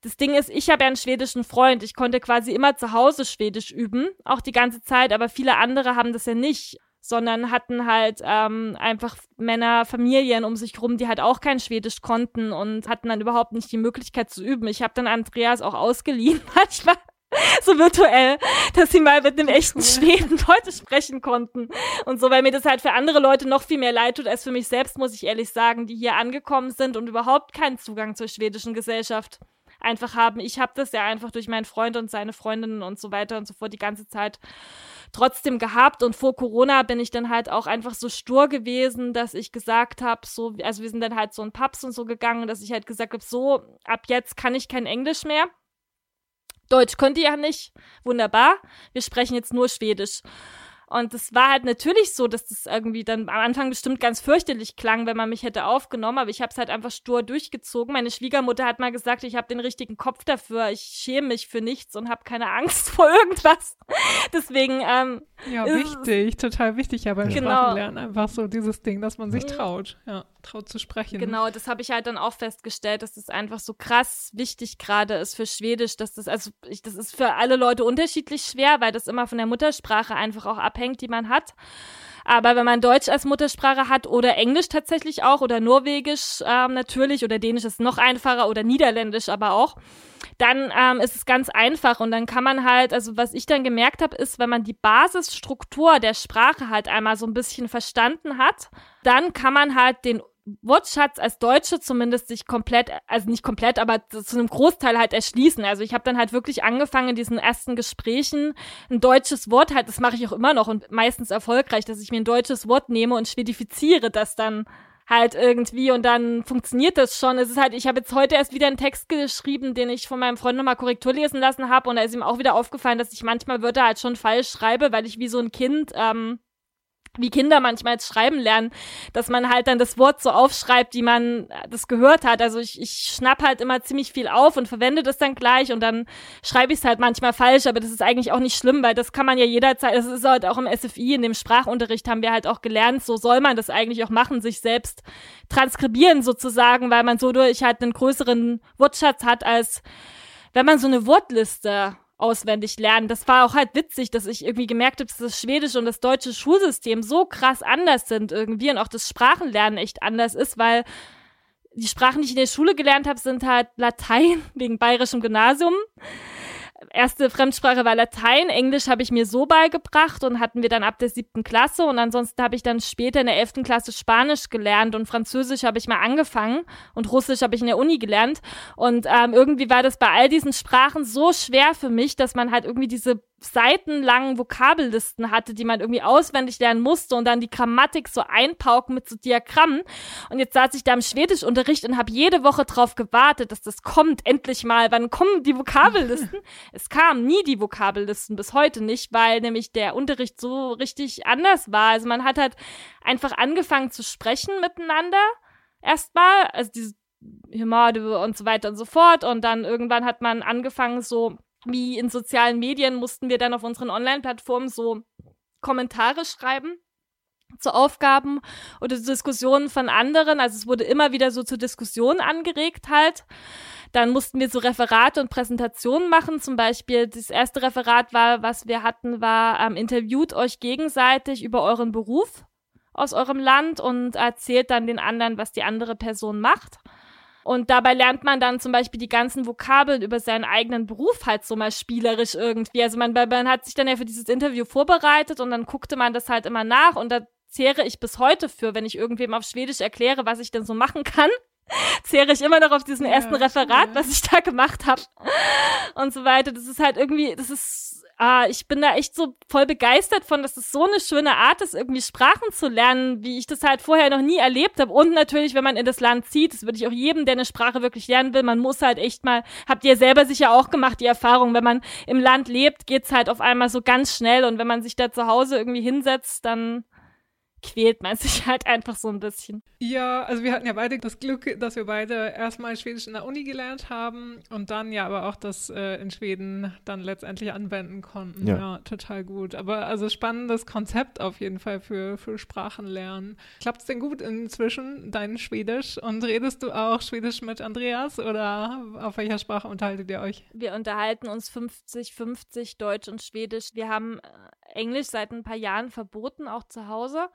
Das Ding ist, ich habe ja einen schwedischen Freund. Ich konnte quasi immer zu Hause Schwedisch üben, auch die ganze Zeit, aber viele andere haben das ja nicht sondern hatten halt ähm, einfach Männer, Familien um sich rum, die halt auch kein Schwedisch konnten und hatten dann überhaupt nicht die Möglichkeit zu üben. Ich habe dann Andreas auch ausgeliehen (laughs) manchmal. So virtuell, dass sie mal mit einem echten cool. Schweden Leute sprechen konnten. Und so, weil mir das halt für andere Leute noch viel mehr leid tut als für mich selbst, muss ich ehrlich sagen, die hier angekommen sind und überhaupt keinen Zugang zur schwedischen Gesellschaft einfach haben. Ich habe das ja einfach durch meinen Freund und seine Freundinnen und so weiter und so fort die ganze Zeit trotzdem gehabt. Und vor Corona bin ich dann halt auch einfach so stur gewesen, dass ich gesagt habe, so, also wir sind dann halt so in Pubs und so gegangen, dass ich halt gesagt habe, so, ab jetzt kann ich kein Englisch mehr. Deutsch könnt ihr ja nicht. Wunderbar. Wir sprechen jetzt nur Schwedisch. Und es war halt natürlich so, dass das irgendwie dann am Anfang bestimmt ganz fürchterlich klang, wenn man mich hätte aufgenommen, aber ich habe es halt einfach stur durchgezogen. Meine Schwiegermutter hat mal gesagt, ich habe den richtigen Kopf dafür, ich schäme mich für nichts und habe keine Angst (laughs) vor irgendwas. Deswegen ähm, ja wichtig, total wichtig, ja beim genau. Sprachenlernen einfach so dieses Ding, dass man sich mhm. traut, ja, traut zu sprechen. Genau, das habe ich halt dann auch festgestellt, dass das einfach so krass wichtig gerade ist für Schwedisch, dass das also ich, das ist für alle Leute unterschiedlich schwer, weil das immer von der Muttersprache einfach auch abhängt abhängt, die man hat. Aber wenn man Deutsch als Muttersprache hat oder Englisch tatsächlich auch oder Norwegisch ähm, natürlich oder Dänisch ist noch einfacher oder Niederländisch aber auch, dann ähm, ist es ganz einfach und dann kann man halt, also was ich dann gemerkt habe, ist, wenn man die Basisstruktur der Sprache halt einmal so ein bisschen verstanden hat, dann kann man halt den Wortschatz als Deutsche zumindest sich komplett, also nicht komplett, aber zu einem Großteil halt erschließen. Also ich habe dann halt wirklich angefangen in diesen ersten Gesprächen ein deutsches Wort halt, das mache ich auch immer noch und meistens erfolgreich, dass ich mir ein deutsches Wort nehme und schwedifiziere das dann halt irgendwie und dann funktioniert das schon. Es ist halt, ich habe jetzt heute erst wieder einen Text geschrieben, den ich von meinem Freund nochmal Korrektur lesen lassen habe und da ist ihm auch wieder aufgefallen, dass ich manchmal Wörter halt schon falsch schreibe, weil ich wie so ein Kind ähm, wie Kinder manchmal jetzt schreiben lernen, dass man halt dann das Wort so aufschreibt, wie man das gehört hat. Also ich, ich schnapp halt immer ziemlich viel auf und verwende das dann gleich und dann schreibe ich es halt manchmal falsch, aber das ist eigentlich auch nicht schlimm, weil das kann man ja jederzeit, das ist halt auch im SFI, in dem Sprachunterricht haben wir halt auch gelernt, so soll man das eigentlich auch machen, sich selbst transkribieren sozusagen, weil man so durch halt einen größeren Wortschatz hat, als wenn man so eine Wortliste auswendig lernen. Das war auch halt witzig, dass ich irgendwie gemerkt habe, dass das schwedische und das deutsche Schulsystem so krass anders sind irgendwie und auch das Sprachenlernen echt anders ist, weil die Sprachen, die ich in der Schule gelernt habe, sind halt Latein (laughs) wegen bayerischem Gymnasium. Erste Fremdsprache war Latein, Englisch habe ich mir so beigebracht und hatten wir dann ab der siebten Klasse. Und ansonsten habe ich dann später in der elften Klasse Spanisch gelernt und Französisch habe ich mal angefangen und Russisch habe ich in der Uni gelernt. Und ähm, irgendwie war das bei all diesen Sprachen so schwer für mich, dass man halt irgendwie diese seitenlangen Vokabellisten hatte, die man irgendwie auswendig lernen musste und dann die Grammatik so einpauken mit so Diagrammen. Und jetzt saß ich da im Schwedischunterricht und habe jede Woche drauf gewartet, dass das kommt, endlich mal. Wann kommen die Vokabellisten? (laughs) es kamen nie die Vokabellisten, bis heute nicht, weil nämlich der Unterricht so richtig anders war. Also man hat halt einfach angefangen zu sprechen miteinander. Erstmal, also diese Himade und so weiter und so fort. Und dann irgendwann hat man angefangen, so wie in sozialen Medien mussten wir dann auf unseren Online-Plattformen so Kommentare schreiben zu Aufgaben oder zu Diskussionen von anderen. Also es wurde immer wieder so zur Diskussion angeregt halt. Dann mussten wir so Referate und Präsentationen machen. Zum Beispiel das erste Referat war, was wir hatten, war ähm, interviewt euch gegenseitig über euren Beruf aus eurem Land und erzählt dann den anderen, was die andere Person macht. Und dabei lernt man dann zum Beispiel die ganzen Vokabeln über seinen eigenen Beruf halt so mal spielerisch irgendwie. Also man, man hat sich dann ja für dieses Interview vorbereitet und dann guckte man das halt immer nach und da zehre ich bis heute für, wenn ich irgendwem auf Schwedisch erkläre, was ich denn so machen kann. (laughs) zehre ich immer noch auf diesen ersten ja, Referat, ja. was ich da gemacht habe und so weiter. Das ist halt irgendwie, das ist ah, ich bin da echt so voll begeistert von, dass es so eine schöne Art ist, irgendwie Sprachen zu lernen, wie ich das halt vorher noch nie erlebt habe. Und natürlich, wenn man in das Land zieht, das würde ich auch jedem, der eine Sprache wirklich lernen will, man muss halt echt mal, habt ihr selber sicher auch gemacht, die Erfahrung, wenn man im Land lebt, geht's halt auf einmal so ganz schnell und wenn man sich da zu Hause irgendwie hinsetzt, dann quält man sich (laughs) halt einfach so ein bisschen. Ja, also wir hatten ja beide das Glück, dass wir beide erstmal Schwedisch in der Uni gelernt haben und dann ja aber auch das äh, in Schweden dann letztendlich anwenden konnten. Ja. ja. total gut. Aber also spannendes Konzept auf jeden Fall für, für Sprachenlernen. Klappt es denn gut inzwischen, dein Schwedisch? Und redest du auch Schwedisch mit Andreas oder auf welcher Sprache unterhaltet ihr euch? Wir unterhalten uns 50-50 Deutsch und Schwedisch. Wir haben äh, Englisch seit ein paar Jahren verboten, auch zu Hause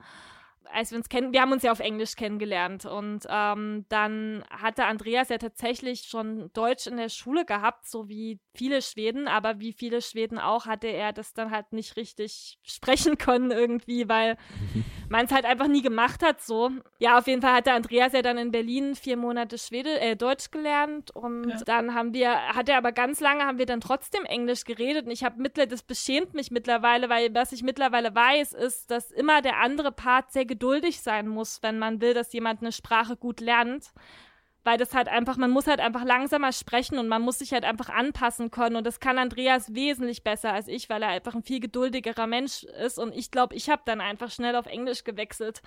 als wir uns kennen, wir haben uns ja auf Englisch kennengelernt und ähm, dann hatte Andreas ja tatsächlich schon Deutsch in der Schule gehabt, so wie viele Schweden, aber wie viele Schweden auch hatte er das dann halt nicht richtig sprechen (laughs) können irgendwie, weil (laughs) man es halt einfach nie gemacht hat so. Ja, auf jeden Fall hatte Andreas ja dann in Berlin vier Monate Schwede, äh, Deutsch gelernt und ja. dann haben wir, hat er aber ganz lange, haben wir dann trotzdem Englisch geredet und ich habe mittlerweile, das beschämt mich mittlerweile, weil was ich mittlerweile weiß, ist, dass immer der andere Part sehr geduldig sein muss, wenn man will, dass jemand eine Sprache gut lernt. Weil das halt einfach, man muss halt einfach langsamer sprechen und man muss sich halt einfach anpassen können. Und das kann Andreas wesentlich besser als ich, weil er einfach ein viel geduldigerer Mensch ist. Und ich glaube, ich habe dann einfach schnell auf Englisch gewechselt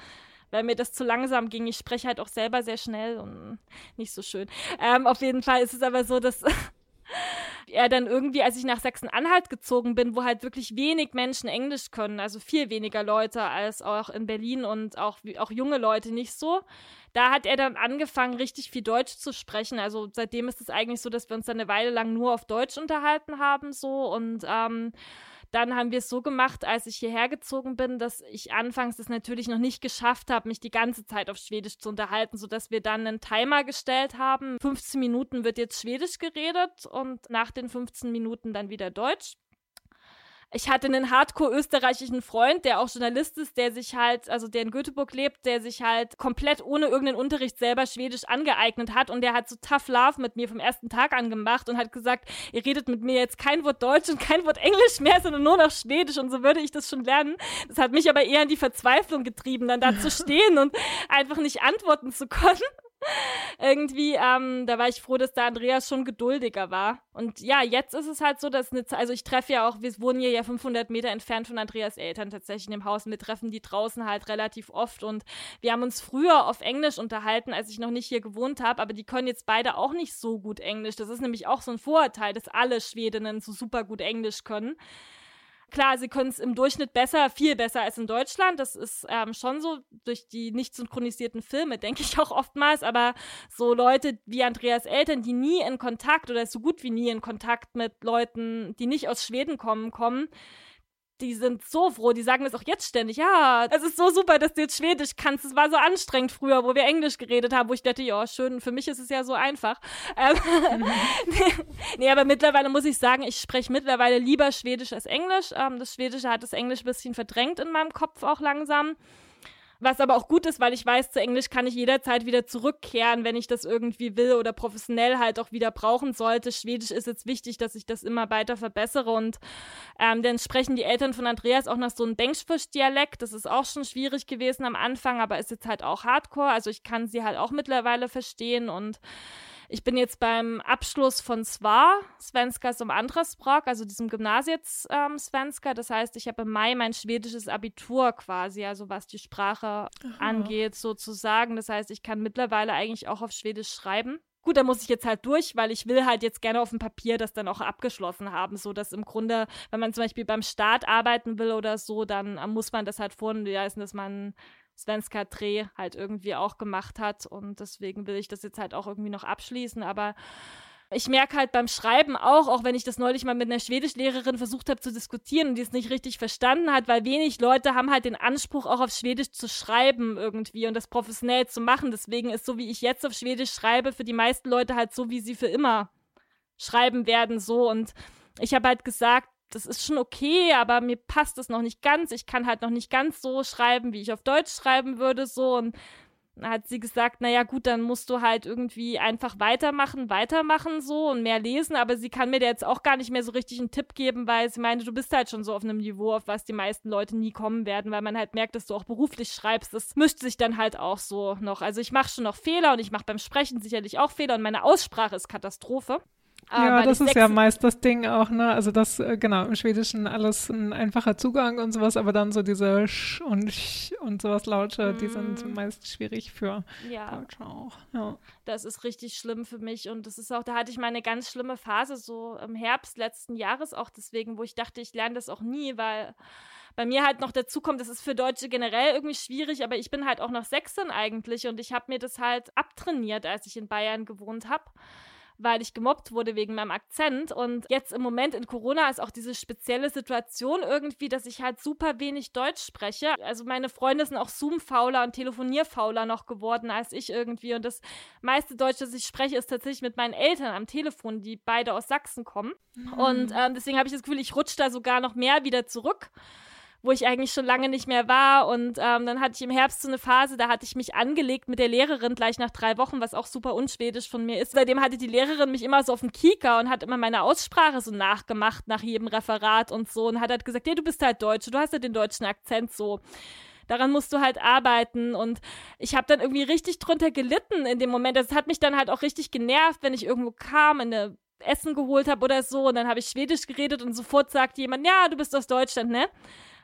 weil mir das zu langsam ging. Ich spreche halt auch selber sehr schnell und nicht so schön. Ähm, auf jeden Fall ist es aber so, dass (laughs) (laughs) er dann irgendwie, als ich nach Sachsen-Anhalt gezogen bin, wo halt wirklich wenig Menschen Englisch können, also viel weniger Leute als auch in Berlin und auch, auch junge Leute nicht so. Da hat er dann angefangen, richtig viel Deutsch zu sprechen. Also seitdem ist es eigentlich so, dass wir uns dann eine Weile lang nur auf Deutsch unterhalten haben, so und ähm, dann haben wir es so gemacht, als ich hierher gezogen bin, dass ich anfangs es natürlich noch nicht geschafft habe, mich die ganze Zeit auf Schwedisch zu unterhalten, sodass wir dann einen Timer gestellt haben. 15 Minuten wird jetzt Schwedisch geredet und nach den 15 Minuten dann wieder Deutsch ich hatte einen hardcore österreichischen Freund, der auch Journalist ist, der sich halt, also der in Göteborg lebt, der sich halt komplett ohne irgendeinen Unterricht selber Schwedisch angeeignet hat und der hat so tough love mit mir vom ersten Tag an gemacht und hat gesagt, ihr redet mit mir jetzt kein Wort Deutsch und kein Wort Englisch mehr, sondern nur noch Schwedisch und so würde ich das schon lernen. Das hat mich aber eher in die Verzweiflung getrieben, dann da zu (laughs) stehen und einfach nicht antworten zu können. (laughs) irgendwie, ähm, da war ich froh, dass da Andreas schon geduldiger war. Und ja, jetzt ist es halt so, dass eine, also ich treffe ja auch, wir wohnen hier ja 500 Meter entfernt von Andreas Eltern tatsächlich in dem Haus und wir treffen die draußen halt relativ oft und wir haben uns früher auf Englisch unterhalten, als ich noch nicht hier gewohnt habe, aber die können jetzt beide auch nicht so gut Englisch. Das ist nämlich auch so ein Vorurteil, dass alle Schwedinnen so super gut Englisch können. Klar, sie können es im Durchschnitt besser, viel besser als in Deutschland. Das ist ähm, schon so durch die nicht synchronisierten Filme, (laughs) denke ich auch oftmals. Aber so Leute wie Andreas Eltern, die nie in Kontakt oder so gut wie nie in Kontakt mit Leuten, die nicht aus Schweden kommen, kommen, die sind so froh, die sagen das auch jetzt ständig. Ja, es ist so super, dass du jetzt Schwedisch kannst. Es war so anstrengend früher, wo wir Englisch geredet haben, wo ich dachte, ja, schön, für mich ist es ja so einfach. Ähm, (laughs) nee, aber mittlerweile muss ich sagen, ich spreche mittlerweile lieber Schwedisch als Englisch. Ähm, das Schwedische hat das Englisch ein bisschen verdrängt in meinem Kopf auch langsam. Was aber auch gut ist, weil ich weiß, zu Englisch kann ich jederzeit wieder zurückkehren, wenn ich das irgendwie will oder professionell halt auch wieder brauchen sollte. Schwedisch ist jetzt wichtig, dass ich das immer weiter verbessere und ähm, dann sprechen die Eltern von Andreas auch noch so ein Bengtsfisch-Dialekt. Das ist auch schon schwierig gewesen am Anfang, aber ist jetzt halt auch Hardcore. Also ich kann sie halt auch mittlerweile verstehen und ich bin jetzt beim Abschluss von SWA, Svenska som Andraspråk, also diesem Gymnasiets ähm, Svenska. Das heißt, ich habe im Mai mein schwedisches Abitur quasi, also was die Sprache Aha. angeht, sozusagen. Das heißt, ich kann mittlerweile eigentlich auch auf Schwedisch schreiben. Gut, da muss ich jetzt halt durch, weil ich will halt jetzt gerne auf dem Papier das dann auch abgeschlossen haben, so dass im Grunde, wenn man zum Beispiel beim Staat arbeiten will oder so, dann muss man das halt vorweisen, dass man Svenska Dreh halt irgendwie auch gemacht hat. Und deswegen will ich das jetzt halt auch irgendwie noch abschließen. Aber ich merke halt beim Schreiben auch, auch wenn ich das neulich mal mit einer Schwedischlehrerin versucht habe zu diskutieren und die es nicht richtig verstanden hat, weil wenig Leute haben halt den Anspruch, auch auf Schwedisch zu schreiben irgendwie und das professionell zu machen. Deswegen ist so, wie ich jetzt auf Schwedisch schreibe, für die meisten Leute halt so, wie sie für immer schreiben werden, so. Und ich habe halt gesagt, das ist schon okay, aber mir passt es noch nicht ganz. Ich kann halt noch nicht ganz so schreiben, wie ich auf Deutsch schreiben würde, so. Und hat sie gesagt, naja, gut, dann musst du halt irgendwie einfach weitermachen, weitermachen, so und mehr lesen. Aber sie kann mir da jetzt auch gar nicht mehr so richtig einen Tipp geben, weil sie meinte, du bist halt schon so auf einem Niveau, auf was die meisten Leute nie kommen werden, weil man halt merkt, dass du auch beruflich schreibst. Das mischt sich dann halt auch so noch. Also ich mache schon noch Fehler und ich mache beim Sprechen sicherlich auch Fehler und meine Aussprache ist Katastrophe. Ja, das ist ja meist das Ding auch, ne? Also das, äh, genau, im Schwedischen alles ein einfacher Zugang und sowas, aber dann so diese Sch und Sch und sowas Laute, mm. die sind mm. meist schwierig für ja. Deutsche auch. Ja. Das ist richtig schlimm für mich und das ist auch, da hatte ich mal eine ganz schlimme Phase, so im Herbst letzten Jahres auch deswegen, wo ich dachte, ich lerne das auch nie, weil bei mir halt noch dazu kommt, das ist für Deutsche generell irgendwie schwierig, aber ich bin halt auch noch Sechsin eigentlich und ich habe mir das halt abtrainiert, als ich in Bayern gewohnt habe weil ich gemobbt wurde wegen meinem Akzent. Und jetzt im Moment in Corona ist auch diese spezielle Situation irgendwie, dass ich halt super wenig Deutsch spreche. Also meine Freunde sind auch Zoom-fauler und Telefonierfauler noch geworden als ich irgendwie. Und das meiste Deutsch, das ich spreche, ist tatsächlich mit meinen Eltern am Telefon, die beide aus Sachsen kommen. Mhm. Und ähm, deswegen habe ich das Gefühl, ich rutsche da sogar noch mehr wieder zurück wo ich eigentlich schon lange nicht mehr war. Und ähm, dann hatte ich im Herbst so eine Phase, da hatte ich mich angelegt mit der Lehrerin gleich nach drei Wochen, was auch super unschwedisch von mir ist. Seitdem hatte die Lehrerin mich immer so auf dem Kieker und hat immer meine Aussprache so nachgemacht nach jedem Referat und so und hat halt gesagt, ja, du bist halt Deutsche, du hast ja den deutschen Akzent so daran musst du halt arbeiten. Und ich habe dann irgendwie richtig drunter gelitten in dem Moment. Das hat mich dann halt auch richtig genervt, wenn ich irgendwo kam, in eine Essen geholt habe oder so. Und dann habe ich Schwedisch geredet und sofort sagt jemand, ja, du bist aus Deutschland, ne?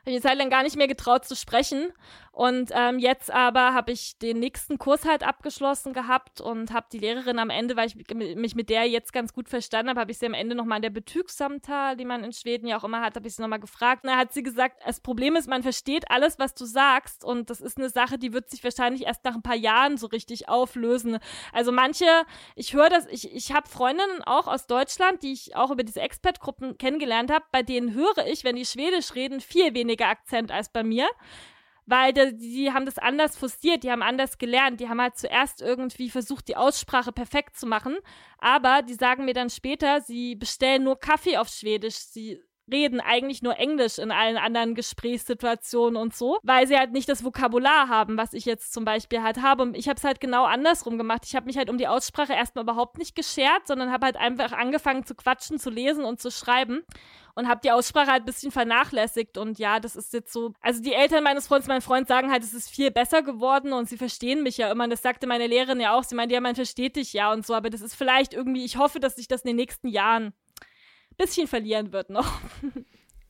Habe ich eine Zeit lang gar nicht mehr getraut zu sprechen. Und ähm, jetzt aber habe ich den nächsten Kurs halt abgeschlossen gehabt und habe die Lehrerin am Ende, weil ich mich mit der jetzt ganz gut verstanden habe, habe ich sie am Ende nochmal in der Betygssamtal, die man in Schweden ja auch immer hat, habe ich sie nochmal gefragt. Und da hat sie gesagt, das Problem ist, man versteht alles, was du sagst und das ist eine Sache, die wird sich wahrscheinlich erst nach ein paar Jahren so richtig auflösen. Also manche, ich höre das, ich, ich habe Freundinnen auch aus Deutschland, die ich auch über diese Expert-Gruppen kennengelernt habe, bei denen höre ich, wenn die Schwedisch reden, viel weniger Akzent als bei mir weil die, die haben das anders forciert, die haben anders gelernt, die haben halt zuerst irgendwie versucht, die Aussprache perfekt zu machen, aber die sagen mir dann später, sie bestellen nur Kaffee auf Schwedisch, sie reden eigentlich nur Englisch in allen anderen Gesprächssituationen und so, weil sie halt nicht das Vokabular haben, was ich jetzt zum Beispiel halt habe. Und ich habe es halt genau andersrum gemacht. Ich habe mich halt um die Aussprache erstmal überhaupt nicht geschert, sondern habe halt einfach angefangen zu quatschen, zu lesen und zu schreiben und habe die Aussprache halt ein bisschen vernachlässigt. Und ja, das ist jetzt so. Also die Eltern meines Freundes, mein Freund sagen halt, es ist viel besser geworden und sie verstehen mich ja immer. Und das sagte meine Lehrerin ja auch. Sie meinte, ja, man versteht dich ja und so. Aber das ist vielleicht irgendwie, ich hoffe, dass sich das in den nächsten Jahren bisschen verlieren wird noch.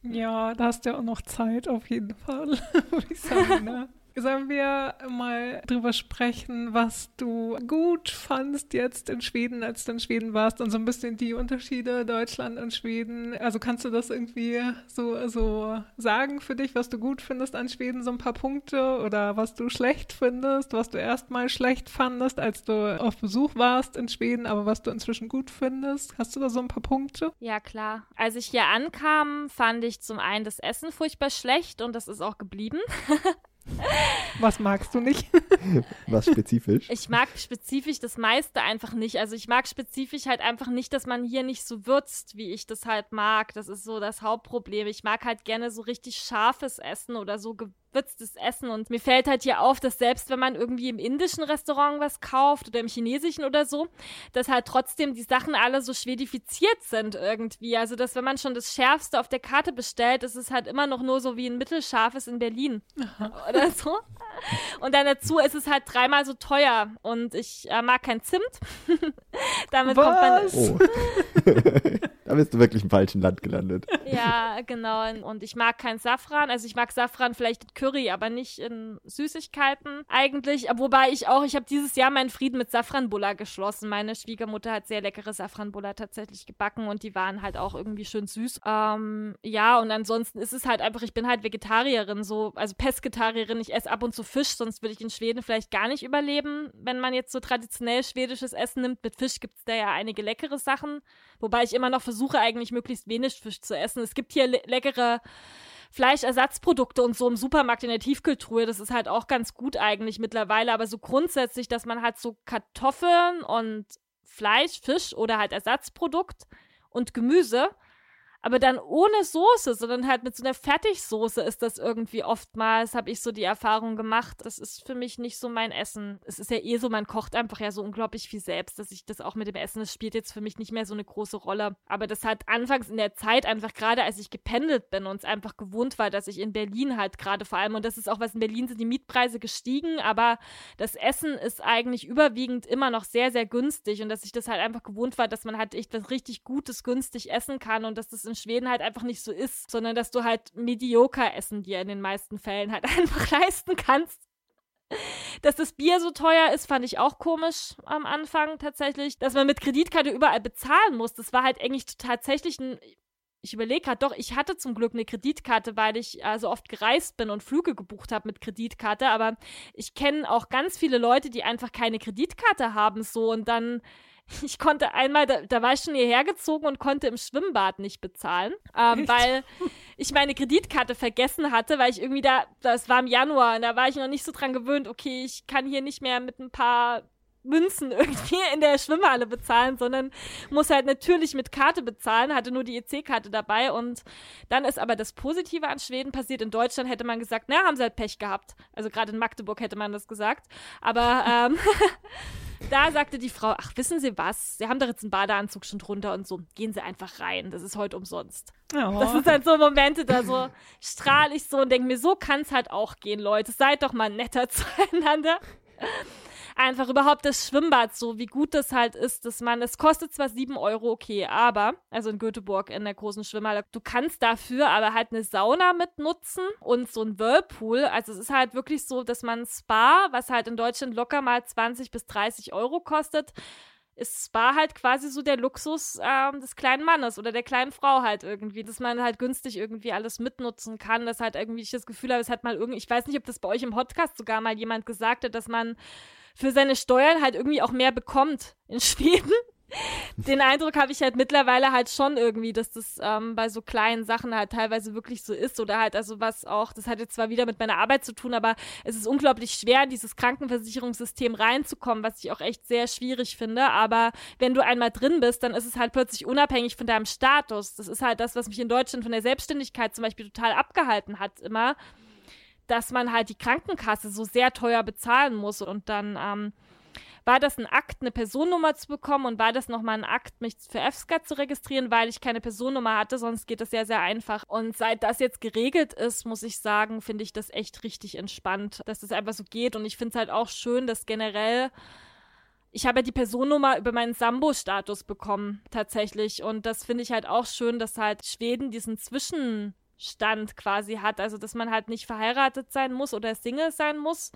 Ja, da hast du ja auch noch Zeit, auf jeden Fall, (laughs) würde ich sagen. Ne? Sollen wir mal drüber sprechen, was du gut fandst jetzt in Schweden, als du in Schweden warst und so ein bisschen die Unterschiede Deutschland und Schweden? Also kannst du das irgendwie so, so sagen für dich, was du gut findest an Schweden, so ein paar Punkte oder was du schlecht findest, was du erstmal schlecht fandest, als du auf Besuch warst in Schweden, aber was du inzwischen gut findest? Hast du da so ein paar Punkte? Ja, klar. Als ich hier ankam, fand ich zum einen das Essen furchtbar schlecht und das ist auch geblieben. (laughs) Was magst du nicht? (laughs) Was spezifisch? Ich mag spezifisch das meiste einfach nicht. Also ich mag spezifisch halt einfach nicht, dass man hier nicht so würzt, wie ich das halt mag. Das ist so das Hauptproblem. Ich mag halt gerne so richtig scharfes Essen oder so gewürztes Essen. Und mir fällt halt hier auf, dass selbst wenn man irgendwie im indischen Restaurant was kauft oder im chinesischen oder so, dass halt trotzdem die Sachen alle so schwedifiziert sind irgendwie. Also dass wenn man schon das Schärfste auf der Karte bestellt, ist es halt immer noch nur so wie ein mittelscharfes in Berlin. Aha. (laughs) Oder so. Und dann dazu ist es halt dreimal so teuer. Und ich äh, mag kein Zimt. (laughs) Damit Was? kommt man. Oh. (laughs) da bist du wirklich im falschen Land gelandet. (laughs) Ja, genau. Und ich mag kein Safran. Also ich mag Safran vielleicht in Curry, aber nicht in Süßigkeiten eigentlich. Wobei ich auch, ich habe dieses Jahr meinen Frieden mit Safranbulla geschlossen. Meine Schwiegermutter hat sehr leckere Safranbulla tatsächlich gebacken und die waren halt auch irgendwie schön süß. Ähm, ja, und ansonsten ist es halt einfach, ich bin halt Vegetarierin, so, also Pestgetarierin. Ich esse ab und zu Fisch, sonst würde ich in Schweden vielleicht gar nicht überleben, wenn man jetzt so traditionell schwedisches Essen nimmt. Mit Fisch gibt es da ja einige leckere Sachen, wobei ich immer noch versuche, eigentlich möglichst wenig Fisch zu essen. Es gibt hier le leckere Fleischersatzprodukte und so im Supermarkt in der Tiefkühltruhe. Das ist halt auch ganz gut eigentlich mittlerweile, aber so grundsätzlich, dass man halt so Kartoffeln und Fleisch, Fisch oder halt Ersatzprodukt und Gemüse aber dann ohne Soße, sondern halt mit so einer Fertigsoße ist das irgendwie oftmals, habe ich so die Erfahrung gemacht. Das ist für mich nicht so mein Essen. Es ist ja eh so, man kocht einfach ja so unglaublich viel selbst, dass ich das auch mit dem Essen, das spielt jetzt für mich nicht mehr so eine große Rolle. Aber das hat anfangs in der Zeit einfach gerade, als ich gependelt bin und es einfach gewohnt war, dass ich in Berlin halt gerade vor allem, und das ist auch was in Berlin sind die Mietpreise gestiegen, aber das Essen ist eigentlich überwiegend immer noch sehr, sehr günstig und dass ich das halt einfach gewohnt war, dass man halt echt was richtig Gutes günstig essen kann und dass das in Schweden halt einfach nicht so ist, sondern dass du halt mediocre Essen dir in den meisten Fällen halt (laughs) einfach leisten kannst. Dass das Bier so teuer ist, fand ich auch komisch am Anfang tatsächlich. Dass man mit Kreditkarte überall bezahlen muss, das war halt eigentlich tatsächlich ein. Ich überlege gerade, doch, ich hatte zum Glück eine Kreditkarte, weil ich äh, so oft gereist bin und Flüge gebucht habe mit Kreditkarte. Aber ich kenne auch ganz viele Leute, die einfach keine Kreditkarte haben, so und dann ich konnte einmal, da, da war ich schon hierher gezogen und konnte im Schwimmbad nicht bezahlen, ähm, weil (laughs) ich meine Kreditkarte vergessen hatte, weil ich irgendwie da, das war im Januar und da war ich noch nicht so dran gewöhnt, okay, ich kann hier nicht mehr mit ein paar Münzen (laughs) irgendwie in der Schwimmhalle bezahlen, sondern muss halt natürlich mit Karte bezahlen, hatte nur die EC-Karte dabei und dann ist aber das Positive an Schweden passiert. In Deutschland hätte man gesagt, na, haben sie halt Pech gehabt. Also gerade in Magdeburg hätte man das gesagt. Aber ähm, (laughs) Da sagte die Frau, ach, wissen Sie was? Sie haben doch jetzt einen Badeanzug schon drunter und so. Gehen Sie einfach rein. Das ist heute umsonst. Oh. Das sind halt so Momente, da so strahle ich so und denke mir, so kann es halt auch gehen, Leute. Seid doch mal netter (laughs) zueinander einfach überhaupt das Schwimmbad so, wie gut das halt ist, dass man, es kostet zwar sieben Euro, okay, aber, also in Göteborg in der großen Schwimmhalle, du kannst dafür aber halt eine Sauna mitnutzen und so ein Whirlpool. Also es ist halt wirklich so, dass man Spa, was halt in Deutschland locker mal 20 bis 30 Euro kostet, ist Spa halt quasi so der Luxus ähm, des kleinen Mannes oder der kleinen Frau halt irgendwie, dass man halt günstig irgendwie alles mitnutzen kann, dass halt irgendwie ich das Gefühl habe, es hat mal irgendwie, ich weiß nicht, ob das bei euch im Podcast sogar mal jemand gesagt hat, dass man für seine Steuern halt irgendwie auch mehr bekommt in (laughs) Schweden. Den Eindruck habe ich halt mittlerweile halt schon irgendwie, dass das ähm, bei so kleinen Sachen halt teilweise wirklich so ist oder halt also was auch, das hat jetzt zwar wieder mit meiner Arbeit zu tun, aber es ist unglaublich schwer, in dieses Krankenversicherungssystem reinzukommen, was ich auch echt sehr schwierig finde. Aber wenn du einmal drin bist, dann ist es halt plötzlich unabhängig von deinem Status. Das ist halt das, was mich in Deutschland von der Selbstständigkeit zum Beispiel total abgehalten hat immer dass man halt die Krankenkasse so sehr teuer bezahlen muss. Und dann ähm, war das ein Akt, eine Personennummer zu bekommen und war das nochmal ein Akt, mich für FSCAT zu registrieren, weil ich keine Personennummer hatte, sonst geht das sehr, sehr einfach. Und seit das jetzt geregelt ist, muss ich sagen, finde ich das echt richtig entspannt, dass das einfach so geht. Und ich finde es halt auch schön, dass generell ich habe ja die Personennummer über meinen Sambo-Status bekommen, tatsächlich. Und das finde ich halt auch schön, dass halt Schweden diesen Zwischen, Stand quasi hat. Also, dass man halt nicht verheiratet sein muss oder Single sein muss,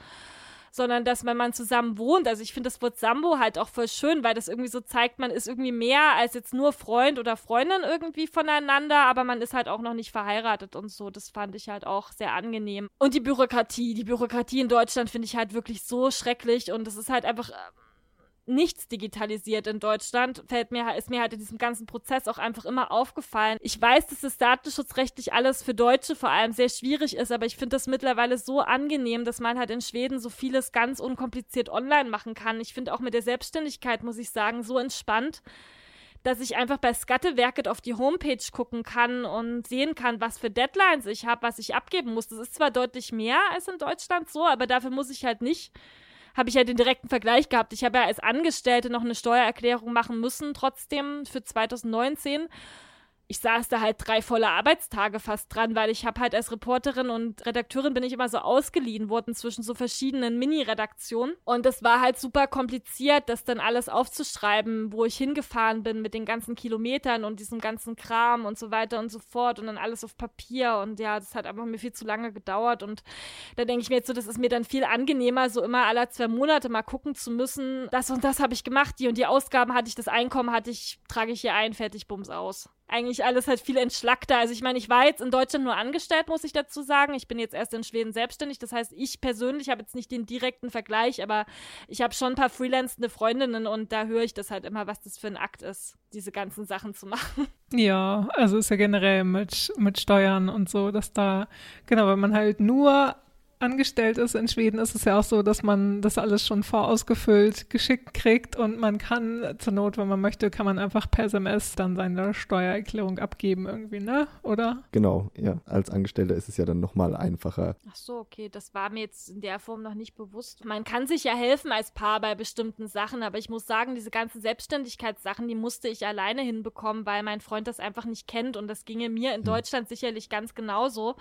sondern dass wenn man zusammen wohnt, also ich finde das Wort Sambo halt auch voll schön, weil das irgendwie so zeigt, man ist irgendwie mehr als jetzt nur Freund oder Freundin irgendwie voneinander, aber man ist halt auch noch nicht verheiratet und so. Das fand ich halt auch sehr angenehm. Und die Bürokratie, die Bürokratie in Deutschland finde ich halt wirklich so schrecklich und es ist halt einfach nichts digitalisiert in Deutschland, fällt mir, ist mir halt in diesem ganzen Prozess auch einfach immer aufgefallen. Ich weiß, dass das datenschutzrechtlich alles für Deutsche vor allem sehr schwierig ist, aber ich finde das mittlerweile so angenehm, dass man halt in Schweden so vieles ganz unkompliziert online machen kann. Ich finde auch mit der Selbstständigkeit, muss ich sagen, so entspannt dass ich einfach bei Skattewerket auf die Homepage gucken kann und sehen kann, was für Deadlines ich habe, was ich abgeben muss. Das ist zwar deutlich mehr als in Deutschland so, aber dafür muss ich halt nicht habe ich ja den direkten Vergleich gehabt. Ich habe ja als Angestellte noch eine Steuererklärung machen müssen, trotzdem für 2019 ich saß da halt drei volle Arbeitstage fast dran, weil ich habe halt als Reporterin und Redakteurin bin ich immer so ausgeliehen worden zwischen so verschiedenen Mini-Redaktionen. Und es war halt super kompliziert, das dann alles aufzuschreiben, wo ich hingefahren bin mit den ganzen Kilometern und diesem ganzen Kram und so weiter und so fort und dann alles auf Papier. Und ja, das hat einfach mir viel zu lange gedauert. Und da denke ich mir jetzt so, das ist mir dann viel angenehmer, so immer alle zwei Monate mal gucken zu müssen, das und das habe ich gemacht, die und die Ausgaben hatte ich, das Einkommen hatte ich, trage ich hier ein, fertig, bums aus eigentlich alles halt viel entschlackter. Also ich meine, ich war jetzt in Deutschland nur angestellt, muss ich dazu sagen. Ich bin jetzt erst in Schweden selbstständig. Das heißt, ich persönlich habe jetzt nicht den direkten Vergleich, aber ich habe schon ein paar freelancende Freundinnen und da höre ich das halt immer, was das für ein Akt ist, diese ganzen Sachen zu (laughs) machen. Ja, also ist ja generell mit, mit Steuern und so, dass da, genau, wenn man halt nur angestellt ist in Schweden, ist es ja auch so, dass man das alles schon vorausgefüllt geschickt kriegt und man kann zur Not, wenn man möchte, kann man einfach per SMS dann seine Steuererklärung abgeben irgendwie, ne? Oder? Genau, ja. Als Angestellter ist es ja dann nochmal einfacher. Ach so, okay, das war mir jetzt in der Form noch nicht bewusst. Man kann sich ja helfen als Paar bei bestimmten Sachen, aber ich muss sagen, diese ganzen Selbstständigkeitssachen, die musste ich alleine hinbekommen, weil mein Freund das einfach nicht kennt und das ginge mir in hm. Deutschland sicherlich ganz genauso.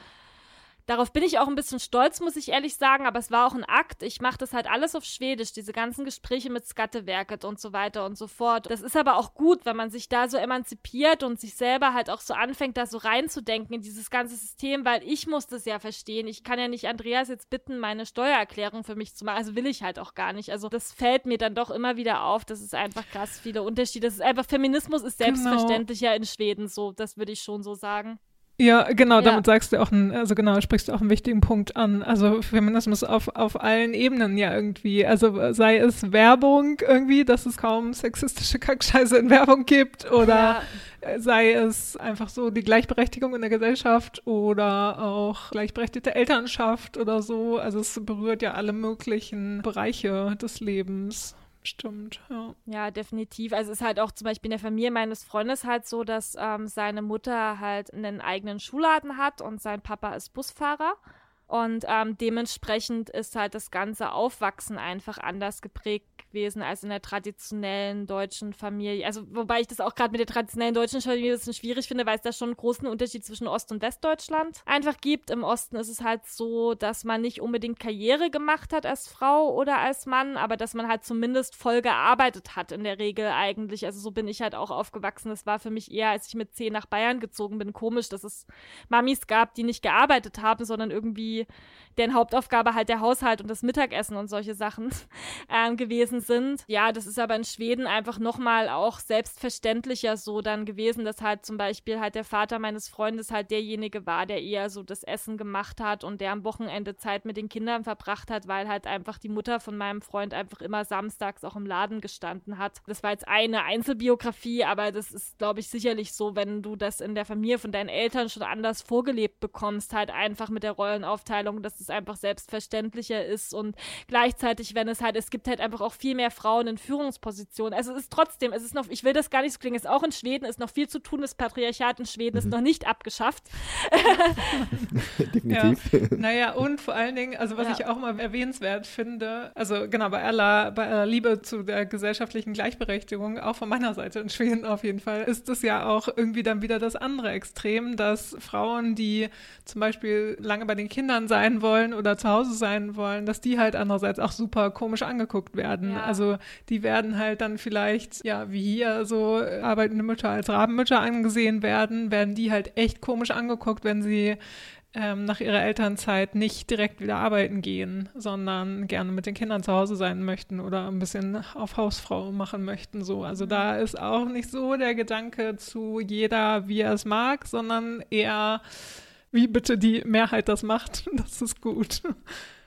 Darauf bin ich auch ein bisschen stolz, muss ich ehrlich sagen, aber es war auch ein Akt. Ich mache das halt alles auf Schwedisch, diese ganzen Gespräche mit Skattewerket und so weiter und so fort. Das ist aber auch gut, wenn man sich da so emanzipiert und sich selber halt auch so anfängt, da so reinzudenken in dieses ganze System, weil ich muss das ja verstehen. Ich kann ja nicht Andreas jetzt bitten, meine Steuererklärung für mich zu machen. Also will ich halt auch gar nicht. Also das fällt mir dann doch immer wieder auf. Das ist einfach krass viele Unterschiede. Das ist einfach Feminismus ist genau. selbstverständlich genau. ja in Schweden so. Das würde ich schon so sagen. Ja, genau, ja. damit sagst du auch, ein, also genau, sprichst du auch einen wichtigen Punkt an. Also Feminismus auf, auf allen Ebenen ja irgendwie. Also sei es Werbung irgendwie, dass es kaum sexistische Kackscheiße in Werbung gibt oder ja. sei es einfach so die Gleichberechtigung in der Gesellschaft oder auch gleichberechtigte Elternschaft oder so. Also es berührt ja alle möglichen Bereiche des Lebens. Stimmt, ja. Ja, definitiv. Also es ist halt auch zum Beispiel in der Familie meines Freundes halt so, dass ähm, seine Mutter halt einen eigenen Schuhladen hat und sein Papa ist Busfahrer. Und ähm, dementsprechend ist halt das ganze Aufwachsen einfach anders geprägt gewesen als in der traditionellen deutschen Familie. Also wobei ich das auch gerade mit der traditionellen deutschen Familie ein bisschen schwierig finde, weil es da schon einen großen Unterschied zwischen Ost- und Westdeutschland einfach gibt. Im Osten ist es halt so, dass man nicht unbedingt Karriere gemacht hat als Frau oder als Mann, aber dass man halt zumindest voll gearbeitet hat in der Regel eigentlich. Also so bin ich halt auch aufgewachsen. Das war für mich eher, als ich mit zehn nach Bayern gezogen bin, komisch, dass es Mamis gab, die nicht gearbeitet haben, sondern irgendwie deren Hauptaufgabe halt der Haushalt und das Mittagessen und solche Sachen (laughs) äh, gewesen sind. Ja, das ist aber in Schweden einfach nochmal auch selbstverständlicher so dann gewesen, dass halt zum Beispiel halt der Vater meines Freundes halt derjenige war, der eher so das Essen gemacht hat und der am Wochenende Zeit mit den Kindern verbracht hat, weil halt einfach die Mutter von meinem Freund einfach immer samstags auch im Laden gestanden hat. Das war jetzt eine Einzelbiografie, aber das ist, glaube ich, sicherlich so, wenn du das in der Familie von deinen Eltern schon anders vorgelebt bekommst, halt einfach mit der Rollenaufteilung Aufteilung, dass es einfach selbstverständlicher ist und gleichzeitig, wenn es halt, es gibt halt einfach auch viel mehr Frauen in Führungspositionen. Also es ist trotzdem, es ist noch, ich will das gar nicht so klingen, es ist auch in Schweden, ist noch viel zu tun, das Patriarchat in Schweden mhm. ist noch nicht abgeschafft. (laughs) Definitiv. Ja. Naja, und vor allen Dingen, also was ja. ich auch mal erwähnenswert finde, also genau, bei aller, bei aller Liebe zu der gesellschaftlichen Gleichberechtigung, auch von meiner Seite in Schweden auf jeden Fall, ist es ja auch irgendwie dann wieder das andere Extrem, dass Frauen, die zum Beispiel lange bei den Kindern Kindern sein wollen oder zu Hause sein wollen, dass die halt andererseits auch super komisch angeguckt werden. Ja. Also die werden halt dann vielleicht, ja, wie hier so arbeitende Mütter als Rabenmütter angesehen werden, werden die halt echt komisch angeguckt, wenn sie ähm, nach ihrer Elternzeit nicht direkt wieder arbeiten gehen, sondern gerne mit den Kindern zu Hause sein möchten oder ein bisschen auf Hausfrau machen möchten. So. Also da ist auch nicht so der Gedanke zu jeder, wie er es mag, sondern eher, wie bitte die Mehrheit das macht. (laughs) Das ist gut.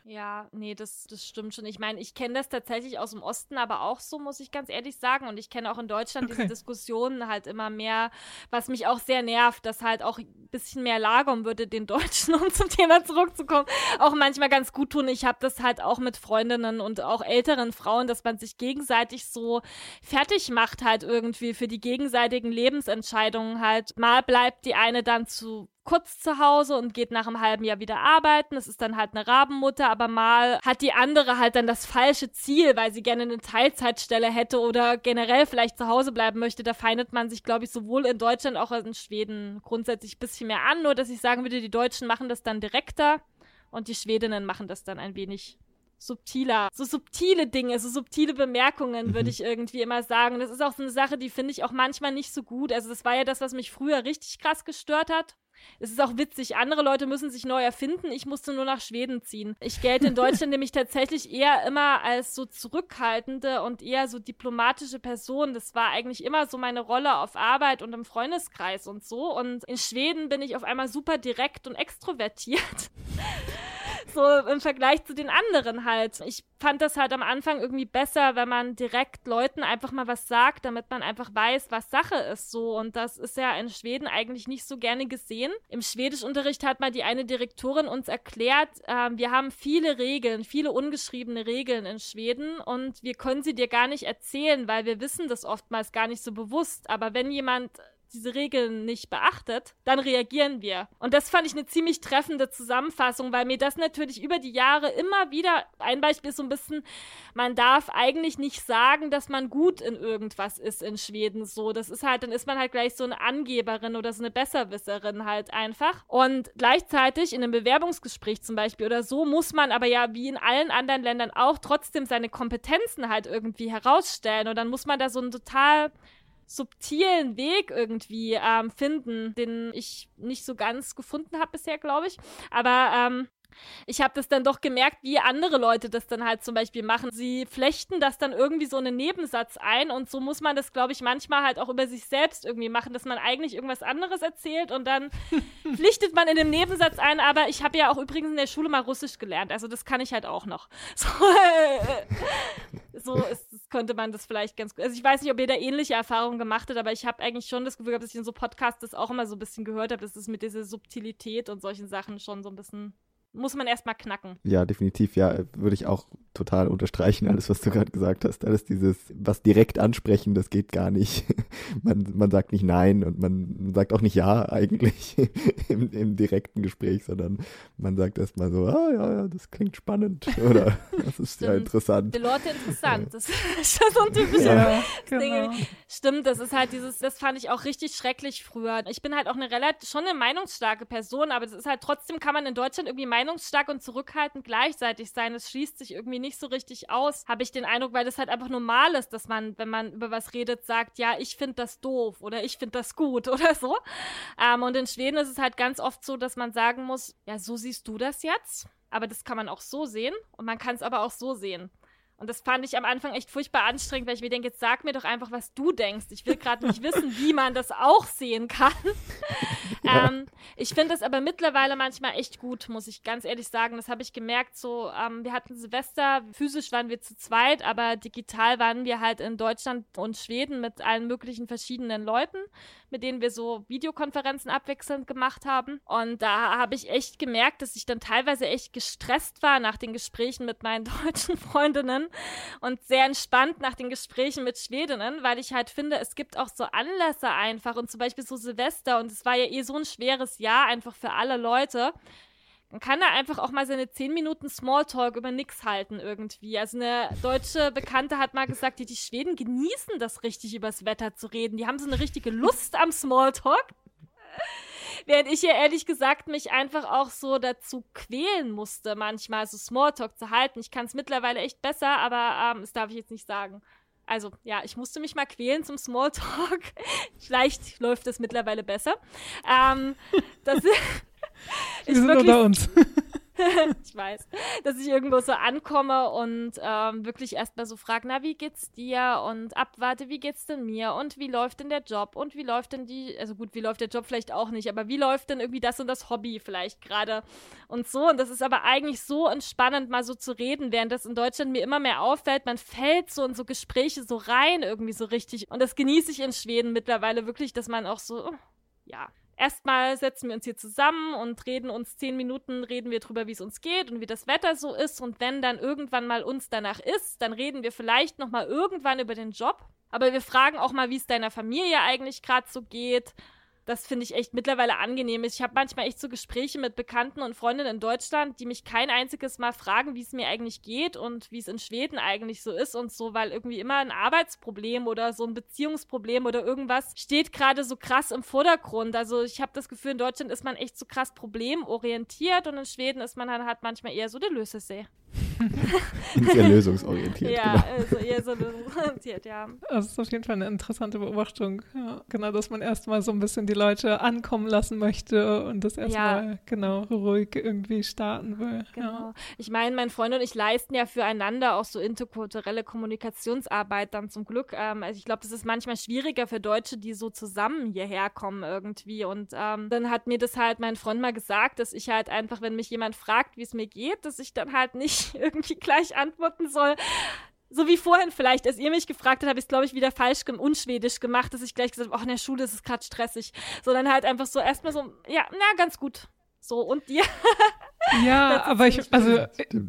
Ja, nee, das, das stimmt schon. Ich meine, ich kenne das tatsächlich aus dem Osten, aber auch so, muss ich ganz ehrlich sagen. Und ich kenne auch in Deutschland Okay. diese Diskussionen halt immer mehr, was mich auch sehr nervt, dass halt auch ein bisschen mehr Lagom würde den Deutschen, (laughs) um zum Thema zurückzukommen, auch manchmal ganz gut tun. Ich habe das halt auch mit Freundinnen und auch älteren Frauen, dass man sich gegenseitig so fertig macht halt irgendwie für die gegenseitigen Lebensentscheidungen halt. Mal bleibt die eine dann zu kurz zu Hause und geht nach einem halben Jahr wieder arbeiten. Das ist dann halt eine Rabenmutter, aber mal hat die andere halt dann das falsche Ziel, weil sie gerne eine Teilzeitstelle hätte oder generell vielleicht zu Hause bleiben möchte. Da feindet man sich, glaube ich, sowohl in Deutschland als auch in Schweden grundsätzlich ein bisschen mehr an. Nur, dass ich sagen würde, die Deutschen machen das dann direkter und die Schwedinnen machen das dann ein wenig subtiler. So subtile Dinge, so subtile Bemerkungen, würde Mhm. ich irgendwie immer sagen. Das ist auch so eine Sache, die finde ich auch manchmal nicht so gut. Also das war ja das, was mich früher richtig krass gestört hat. Es ist auch witzig, andere Leute müssen sich neu erfinden. Ich musste nur nach Schweden ziehen. Ich gelte in Deutschland (laughs) nämlich tatsächlich eher immer als so zurückhaltende und eher so diplomatische Person. Das war eigentlich immer so meine Rolle auf Arbeit und im Freundeskreis und so. Und in Schweden bin ich auf einmal super direkt und extrovertiert. (laughs) so im Vergleich zu den anderen halt. Ich fand das halt am Anfang irgendwie besser, wenn man direkt Leuten einfach mal was sagt, damit man einfach weiß, was Sache ist so. Und das ist ja in Schweden eigentlich nicht so gerne gesehen. Im Schwedischunterricht hat mal die eine Direktorin uns erklärt, ähm, wir haben viele Regeln, viele ungeschriebene Regeln in Schweden und wir können sie dir gar nicht erzählen, weil wir wissen das oftmals gar nicht so bewusst. Aber wenn jemand diese Regeln nicht beachtet, dann reagieren wir. Und das fand ich eine ziemlich treffende Zusammenfassung, weil mir das natürlich über die Jahre immer wieder, ein Beispiel ist so ein bisschen, man darf eigentlich nicht sagen, dass man gut in irgendwas ist in Schweden so. Das ist halt, dann ist man halt gleich so eine Angeberin oder so eine Besserwisserin halt einfach. Und gleichzeitig in einem Bewerbungsgespräch zum Beispiel oder so muss man aber ja wie in allen anderen Ländern auch trotzdem seine Kompetenzen halt irgendwie herausstellen. Und dann muss man da so einen total subtilen Weg irgendwie ähm, finden, den ich nicht so ganz gefunden habe bisher, glaube ich. Aber ähm, ich habe das dann doch gemerkt, wie andere Leute das dann halt zum Beispiel machen. Sie flechten das dann irgendwie so in einen Nebensatz ein und so muss man das, glaube ich, manchmal halt auch über sich selbst irgendwie machen, dass man eigentlich irgendwas anderes erzählt und dann (laughs) pflichtet man in dem Nebensatz ein, aber ich habe ja auch übrigens in der Schule mal Russisch gelernt, also das kann ich halt auch noch. (laughs) So, äh, so ist, könnte man das vielleicht ganz gut. Also ich weiß nicht, ob ihr da ähnliche Erfahrungen gemacht habt, aber ich habe eigentlich schon das Gefühl gehabt, dass ich in so Podcasts das auch immer so ein bisschen gehört habe, dass es mit dieser Subtilität und solchen Sachen schon so ein bisschen muss man erstmal knacken. Ja, definitiv, ja, würde ich auch total unterstreichen, alles, was du gerade gesagt hast. Alles dieses, was direkt ansprechen, das geht gar nicht. (laughs) Man, man sagt nicht nein und man sagt auch nicht ja eigentlich (laughs) im, im direkten Gespräch, sondern man sagt erstmal so, ah ja, ja, das klingt spannend (laughs) oder das ist ja Stimmt. interessant. Die Leute interessant. Das ist schon so ein typischer Ja, genau. Stimmt, das ist halt dieses, das fand ich auch richtig schrecklich früher. Ich bin halt auch eine relativ, schon eine meinungsstarke Person, aber das ist halt trotzdem kann man in Deutschland irgendwie meinungsstark und zurückhaltend gleichzeitig sein. Es schließt sich irgendwie nicht so richtig aus, habe ich den Eindruck, weil das halt einfach normal ist, dass man, wenn man über was redet, sagt, ja, ich finde das doof oder ich finde das gut (laughs) oder so. Ähm, und in Schweden ist es halt ganz oft so, dass man sagen muss, ja, so siehst du das jetzt. Aber das kann man auch so sehen und man kann es aber auch so sehen. Und das fand ich am Anfang echt furchtbar anstrengend, weil ich mir denke, jetzt sag mir doch einfach, was du denkst. Ich will gerade nicht wissen, wie man das auch sehen kann. (laughs) ähm, ich finde das aber mittlerweile manchmal echt gut, muss ich ganz ehrlich sagen. Das habe ich gemerkt. So, ähm, wir hatten Silvester, physisch waren wir zu zweit, aber digital waren wir halt in Deutschland und Schweden mit allen möglichen verschiedenen Leuten, mit denen wir so Videokonferenzen abwechselnd gemacht haben. Und da habe ich echt gemerkt, dass ich dann teilweise echt gestresst war nach den Gesprächen mit meinen (laughs) deutschen Freundinnen und sehr entspannt nach den Gesprächen mit Schwedinnen, weil ich halt finde, es gibt auch so Anlässe einfach und zum Beispiel so Silvester und es war ja eh so ein schweres Jahr einfach für alle Leute. Man kann da einfach auch mal seine 10 Minuten Smalltalk über nix halten irgendwie. Also eine deutsche Bekannte hat mal gesagt, die, die Schweden genießen das richtig, übers Wetter zu reden. Die haben so eine richtige Lust am Smalltalk. (laughs) Während ich ja ehrlich gesagt mich einfach auch so dazu quälen musste, manchmal so Smalltalk zu halten. Ich kann es mittlerweile echt besser, aber ähm, das darf ich jetzt nicht sagen. Also ja, ich musste mich mal quälen zum Smalltalk. (laughs) Vielleicht läuft es mittlerweile besser. Ähm, das (laughs) (laughs) Wir sind wirklich, unter uns. (laughs) (laughs) ich weiß, dass ich irgendwo so ankomme und ähm, wirklich erstmal so frage, na, wie geht's dir? Und abwarte, wie geht's denn mir? Und wie läuft denn der Job? Und wie läuft denn die, also gut, wie läuft der Job vielleicht auch nicht, aber wie läuft denn irgendwie das und das Hobby vielleicht gerade? Und so. Und das ist aber eigentlich so entspannend, mal so zu reden, während das in Deutschland mir immer mehr auffällt. Man fällt so in so Gespräche so rein irgendwie so richtig. Und das genieße ich in Schweden mittlerweile wirklich, dass man auch so, oh, ja, erstmal setzen wir uns hier zusammen und reden uns zehn Minuten, reden wir drüber, wie es uns geht und wie das Wetter so ist. Und wenn dann irgendwann mal uns danach ist, dann reden wir vielleicht nochmal irgendwann über den Job. Aber wir fragen auch mal, wie es deiner Familie eigentlich gerade so geht das finde ich echt mittlerweile angenehm Ich habe manchmal echt so Gespräche mit Bekannten und Freundinnen in Deutschland, die mich kein einziges Mal fragen, wie es mir eigentlich geht und wie es in Schweden eigentlich so ist und so, weil irgendwie immer ein Arbeitsproblem oder so ein Beziehungsproblem oder irgendwas steht gerade so krass im Vordergrund. Also ich habe das Gefühl, in Deutschland ist man echt so krass problemorientiert und in Schweden ist man dann halt manchmal eher so der Lösesee. (laughs) Sehr lösungsorientiert. Ja, genau. also eher so lösungsorientiert, ja. Das ist auf jeden Fall eine interessante Beobachtung. Ja, genau, dass man erstmal so ein bisschen die Leute ankommen lassen möchte und das erstmal ja. genau ruhig irgendwie starten will. Genau. Ja. Ich meine, mein Freund und ich leisten ja füreinander auch so interkulturelle Kommunikationsarbeit dann zum Glück. Ähm, also ich glaube, das ist manchmal schwieriger für Deutsche, die so zusammen hierher kommen irgendwie. Und ähm, dann hat mir das halt mein Freund mal gesagt, dass ich halt einfach, wenn mich jemand fragt, wie es mir geht, dass ich dann halt nicht irgendwie gleich antworten soll. So wie vorhin vielleicht, als ihr mich gefragt habt, habe ich es, glaube ich, wieder falsch und unschwedisch gemacht, dass ich gleich gesagt habe, ach, in der Schule ist es gerade stressig. Sondern halt einfach so erstmal so, ja, na, ganz gut. So, und dir? (laughs) Ja, (laughs) aber ich, also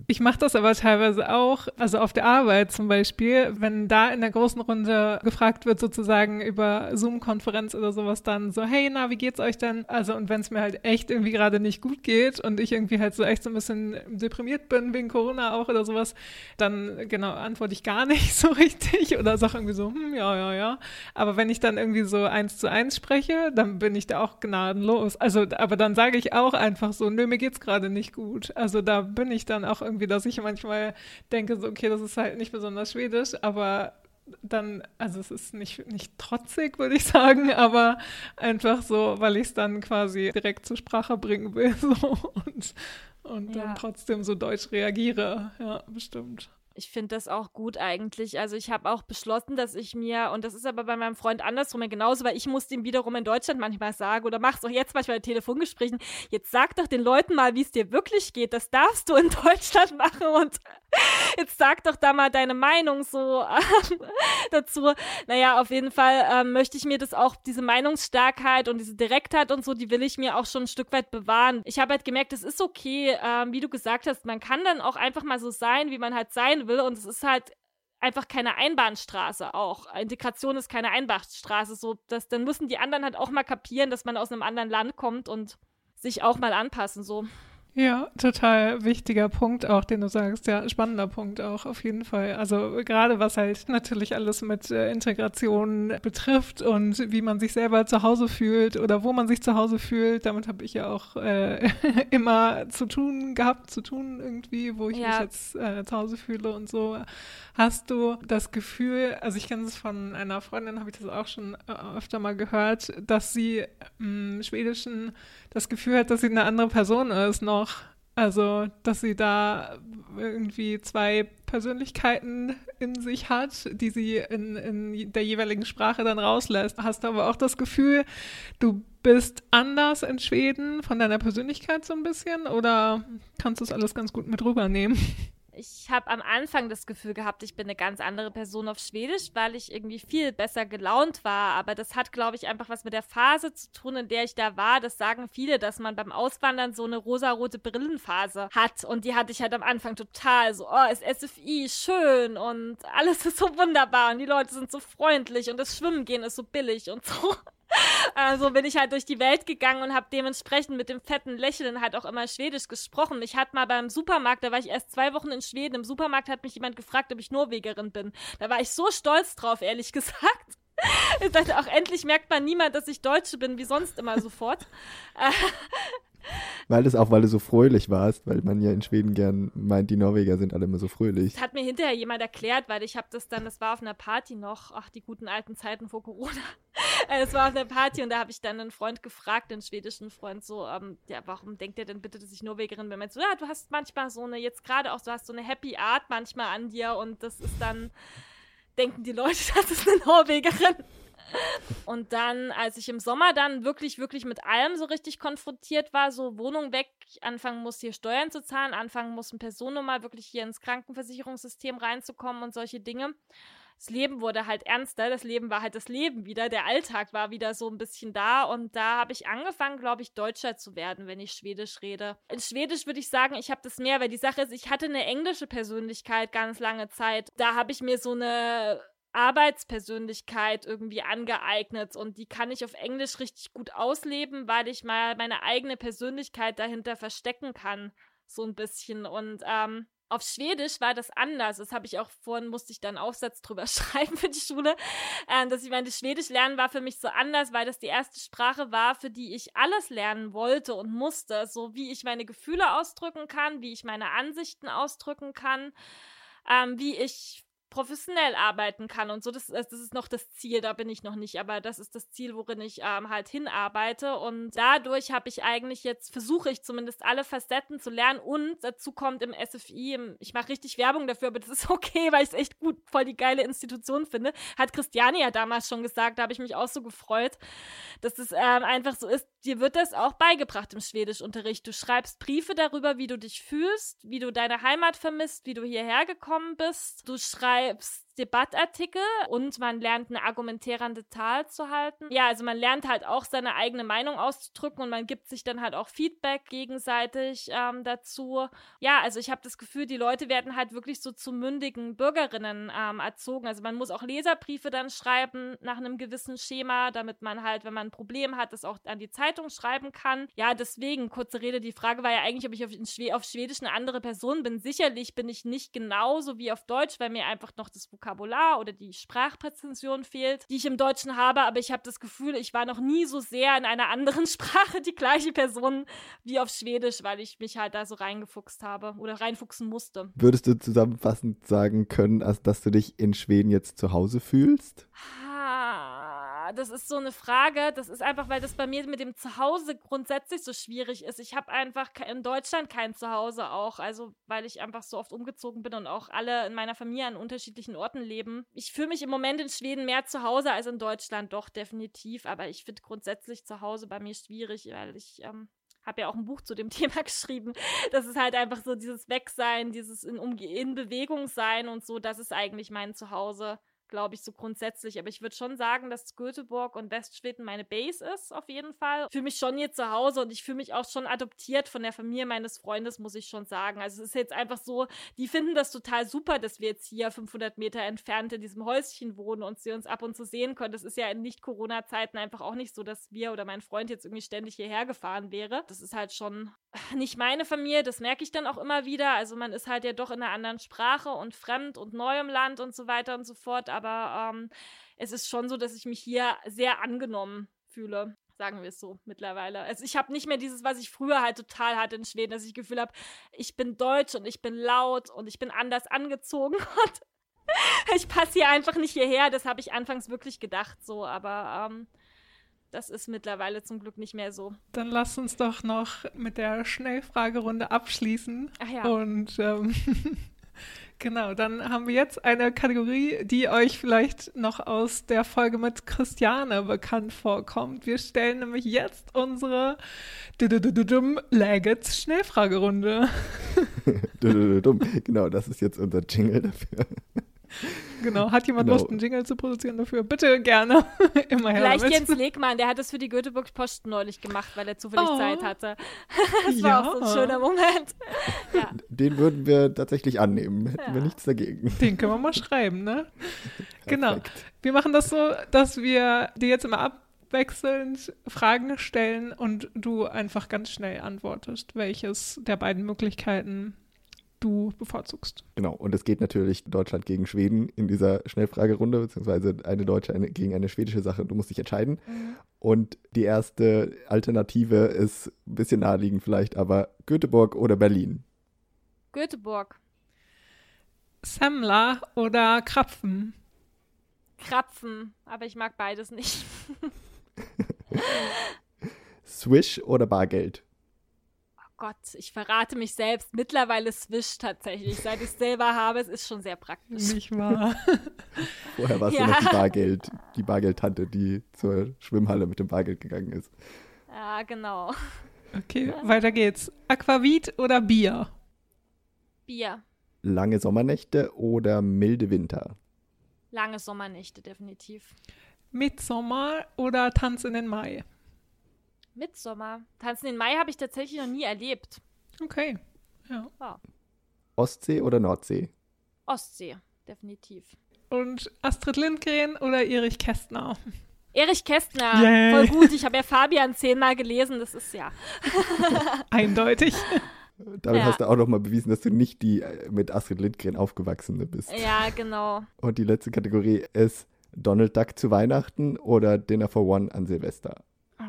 ich mache das aber teilweise auch, also auf der Arbeit zum Beispiel, wenn da in der großen Runde gefragt wird, sozusagen über Zoom-Konferenz oder sowas, dann so, hey, na, wie geht's euch denn? Also, und wenn es mir halt echt irgendwie gerade nicht gut geht und ich irgendwie halt so echt so ein bisschen deprimiert bin, wegen Corona auch oder sowas, dann genau antworte ich gar (laughs) nicht so richtig oder sage irgendwie so, hm, ja, ja, ja. Aber wenn ich dann irgendwie so eins zu eins spreche, dann bin ich da auch gnadenlos. Also, aber dann sage ich auch einfach so, nö, mir geht's gerade nicht gut. Also da bin ich dann auch irgendwie, dass ich manchmal denke, so, okay, das ist halt nicht besonders schwedisch, aber dann, also es ist nicht, nicht trotzig, würde ich sagen, aber einfach so, weil ich es dann quasi direkt zur Sprache bringen will (laughs) so, und, und ja. dann trotzdem so deutsch reagiere. Ja, bestimmt. Ich finde das auch gut eigentlich. Also ich habe auch beschlossen, dass ich mir, und das ist aber bei meinem Freund andersrum genauso, weil ich muss ihm wiederum in Deutschland manchmal sagen oder mach's auch jetzt manchmal in Telefongesprächen, jetzt sag doch den Leuten mal, wie es dir wirklich geht. Das darfst du in (laughs) Deutschland machen und (laughs) jetzt sag doch da mal deine Meinung so äh, (laughs) dazu. Naja, auf jeden Fall äh, möchte ich mir das auch, diese Meinungsstarkheit und diese Direktheit und so, die will ich mir auch schon ein Stück weit bewahren. Ich habe halt gemerkt, es ist okay, äh, wie du gesagt hast, man kann dann auch einfach mal so sein, wie man halt sein will. Und es ist halt einfach keine Einbahnstraße auch. Integration ist keine Einbahnstraße. So, dass, dann müssen die anderen halt auch mal kapieren, dass man aus einem anderen Land kommt und sich auch mal anpassen. So. Ja, total wichtiger Punkt auch, den du sagst. Ja, spannender Punkt auch, auf jeden Fall. Also gerade was halt natürlich alles mit äh, Integration betrifft und wie man sich selber zu Hause fühlt oder wo man sich zu Hause fühlt, damit habe ich ja auch äh, (laughs) immer zu tun gehabt, zu tun irgendwie, wo ich ja. mich jetzt äh, zu Hause fühle und so. Hast du das Gefühl, also ich kenne es von einer Freundin, habe ich das auch schon äh, öfter mal gehört, dass sie im Schwedischen das Gefühl hat, dass sie eine andere Person ist noch. Also, dass sie da irgendwie zwei Persönlichkeiten in sich hat, die sie in, in der jeweiligen Sprache dann rauslässt. Hast du aber auch das Gefühl, du bist anders in Schweden von deiner Persönlichkeit so ein bisschen oder kannst du es alles ganz gut mit rübernehmen? Ich habe am Anfang das Gefühl gehabt, ich bin eine ganz andere Person auf Schwedisch, weil ich irgendwie viel besser gelaunt war. Aber das hat, glaube ich, einfach was mit der Phase zu tun, in der ich da war. Das sagen viele, dass man beim Auswandern so eine rosarote Brillenphase hat. Und die hatte ich halt am Anfang total. So, oh, ist SFI schön und alles (laughs) ist so wunderbar und die Leute sind so freundlich und das Schwimmen gehen ist so billig und so. (laughs) Also bin ich halt durch die Welt gegangen und habe dementsprechend mit dem fetten Lächeln halt auch immer Schwedisch gesprochen. Ich hatte mal beim Supermarkt, da war ich erst zwei Wochen in Schweden, im Supermarkt hat mich jemand gefragt, ob ich Norwegerin bin. Da war ich so stolz drauf, ehrlich (laughs) gesagt. auch endlich merkt man niemand, dass ich Deutsche bin, wie sonst immer sofort. (laughs) Weil das auch, weil du so fröhlich warst, weil man ja in Schweden gern meint, die Norweger sind alle immer so fröhlich. Das hat mir hinterher jemand erklärt, weil ich habe das dann, das war auf einer Party noch, ach, die guten alten Zeiten vor Corona. (laughs) Es war auf einer Party und da habe ich dann einen Freund gefragt, einen schwedischen Freund, so, ähm, ja, warum denkt ihr denn bitte, dass ich Norwegerin bin? Meint so, ja, du hast manchmal so eine, jetzt gerade auch, du hast so eine Happy Art manchmal an dir und das ist dann, denken die Leute, (laughs) das ist eine Norwegerin. Und dann, als ich im Sommer dann wirklich, wirklich mit allem so richtig konfrontiert war, so Wohnung weg, anfangen muss, hier Steuern zu zahlen, anfangen muss, ein Personennummer wirklich hier ins Krankenversicherungssystem reinzukommen und solche Dinge. Das Leben wurde halt ernster, das Leben war halt das Leben wieder, der Alltag war wieder so ein bisschen da und da habe ich angefangen, glaube ich, Deutscher zu werden, wenn ich Schwedisch rede. In Schwedisch würde ich sagen, ich habe das mehr, weil die Sache ist, ich hatte eine englische Persönlichkeit ganz lange Zeit. Da habe ich mir so eine Arbeitspersönlichkeit irgendwie angeeignet und die kann ich auf Englisch richtig gut ausleben, weil ich mal meine eigene Persönlichkeit dahinter verstecken kann, so ein bisschen und ähm, auf Schwedisch war das anders. Das habe ich auch vorhin, musste ich dann einen Aufsatz drüber (laughs) schreiben für die Schule. Äh, dass ich meine, Schwedisch lernen war für mich so anders, weil das die erste Sprache war, für die ich alles lernen wollte und musste. So wie ich meine Gefühle ausdrücken kann, wie ich meine Ansichten ausdrücken kann, ähm, wie ich professionell arbeiten kann und so. Das, das ist noch das Ziel, da bin ich noch nicht, aber das ist das Ziel, worin ich ähm, halt hinarbeite. Und dadurch habe ich eigentlich jetzt, versuche ich zumindest alle Facetten zu lernen und dazu kommt im SFI, im, ich mache richtig Werbung dafür, aber das ist (laughs) okay, weil ich es echt gut, voll die geile Institution finde. Hat Christiane ja damals schon gesagt, da habe ich mich auch so gefreut, dass es ähm, einfach so ist, dir wird das auch beigebracht im Schwedischunterricht. Du schreibst Briefe darüber, wie du dich fühlst, wie du deine Heimat vermisst, wie du hierher gekommen bist. Du schreibst schreibst Debattartikel und man lernt eine argumentären Detail zu halten. Ja, also man lernt halt auch seine eigene Meinung auszudrücken und man gibt sich dann halt auch Feedback gegenseitig ähm, dazu. Ja, also ich habe das Gefühl, die Leute werden halt wirklich so zu mündigen Bürgerinnen ähm, erzogen. Also man muss auch Leserbriefe dann schreiben nach einem gewissen Schema, damit man halt, wenn man ein Problem hat, das auch an die Zeitung schreiben kann. Ja, deswegen, kurze Rede, die Frage war ja eigentlich, ob ich auf, Schwed auf Schwedisch eine andere Person bin. Sicherlich bin ich nicht genauso wie auf Deutsch, weil mir einfach noch das Vokabular oder die Sprachpräzision fehlt, die ich im Deutschen habe, aber ich habe das Gefühl, ich war noch nie so sehr in einer anderen (laughs) Sprache die gleiche Person wie auf Schwedisch, weil ich mich halt da so reingefuchst habe oder reinfuchsen musste. Würdest du zusammenfassend sagen können, dass du dich in Schweden jetzt zu Hause fühlst? Das ist so eine Frage. Das ist einfach, weil das bei mir mit dem Zuhause grundsätzlich so schwierig ist. Ich habe einfach in Deutschland kein Zuhause auch. Also, weil ich einfach so oft umgezogen bin und auch alle in meiner Familie an unterschiedlichen Orten leben. Ich fühle mich im Moment in Schweden mehr zu Hause als in Deutschland, doch definitiv. Aber ich finde grundsätzlich zu Hause bei mir schwierig, weil ich ähm, habe ja auch ein Buch zu dem (laughs) Thema geschrieben. Das ist halt einfach so dieses Wegsein, dieses in, in Bewegung sein und so. Das ist eigentlich mein Zuhause glaube ich, so grundsätzlich. Aber ich würde schon sagen, dass Göteborg und Westschweden meine Base ist, auf jeden Fall. Ich fühle mich schon hier zu Hause und ich fühle mich auch schon adoptiert von der Familie meines Freundes, muss ich schon sagen. Also es ist jetzt einfach so, die finden das total super, dass wir jetzt hier 500 Meter entfernt in diesem Häuschen wohnen und sie uns ab und zu sehen können. Das ist ja in Nicht-Corona-Zeiten einfach auch nicht so, dass wir oder mein Freund jetzt irgendwie ständig hierher gefahren wäre. Das ist halt schon (sighs) nicht meine Familie, das merke ich dann auch immer wieder. Also man ist halt ja doch in einer anderen Sprache und fremd und neu im Land und so weiter und so fort. Aber ähm, es ist schon so, dass ich mich hier sehr angenommen fühle. Sagen wir es so mittlerweile. Also ich habe nicht mehr dieses, was ich früher halt total hatte in Schweden, dass ich das Gefühl habe, ich bin deutsch und ich bin laut und ich bin anders angezogen (laughs) und ich passe hier einfach nicht hierher. Das habe ich anfangs wirklich gedacht so, aber ähm, das ist mittlerweile zum Glück nicht mehr so. Dann lass uns doch noch mit der Schnellfragerunde abschließen. Ach ja. Und ähm, (laughs) genau, dann haben wir jetzt eine Kategorie, die euch vielleicht noch aus der Folge mit Christiane bekannt vorkommt. Wir stellen nämlich jetzt unsere Laggets Schnellfragerunde. (laughs) genau, das ist jetzt unser Jingle dafür. Genau, hat jemand genau. Lust, einen Jingle zu produzieren dafür? Bitte gerne. (laughs) Immer her Vielleicht damit. Jens Legmann, der hat es für die Göteborg Post neulich gemacht, weil er zufällig oh. Zeit hatte. (laughs) das ja. war auch so ein schöner Moment. Ja. Den würden wir tatsächlich annehmen. Hätten ja. wir nichts dagegen. Den können wir mal schreiben, ne? (laughs) genau. Wir machen das so, dass wir dir jetzt immer abwechselnd Fragen stellen und du einfach ganz schnell antwortest, welches der beiden Möglichkeiten du bevorzugst. Genau, und es geht natürlich Deutschland gegen Schweden in dieser Schnellfragerunde, beziehungsweise eine deutsche eine, gegen eine schwedische Sache. Du musst dich entscheiden. Mhm. Und die erste Alternative ist ein bisschen naheliegend vielleicht, aber Göteborg oder Berlin. Göteborg. Semmler oder Krapfen? Krapfen, aber ich mag beides nicht. (laughs) Swish oder Bargeld? Gott, ich verrate mich selbst. Mittlerweile Swish tatsächlich. Seit ich es selber habe, es ist schon sehr praktisch. Nicht wahr? (laughs) Vorher warst Ja. du noch die Bargeld, die Bargeldtante, die zur Schwimmhalle mit dem Bargeld gegangen ist. Ja, genau. Okay, weiter geht's. Aquavit oder Bier? Bier. Lange Sommernächte oder milde Winter? Lange Sommernächte, definitiv. Mitsommer oder Tanz in den Mai? Mitsommer. Tanzen in Mai habe ich tatsächlich noch nie erlebt. Okay. Ja. Ja. Ostsee oder Nordsee? Ostsee, definitiv. Und Astrid Lindgren oder Erich Kästner? (laughs) Erich Kästner, Yay. voll gut. Ich habe ja Fabian zehnmal gelesen. Das ist ja. (laughs) Eindeutig. (laughs) Damit Ja. hast du auch nochmal bewiesen, dass du nicht die äh, mit Astrid Lindgren aufgewachsene bist. Ja, genau. Und die letzte Kategorie ist Donald Duck zu Weihnachten oder Dinner for One an Silvester.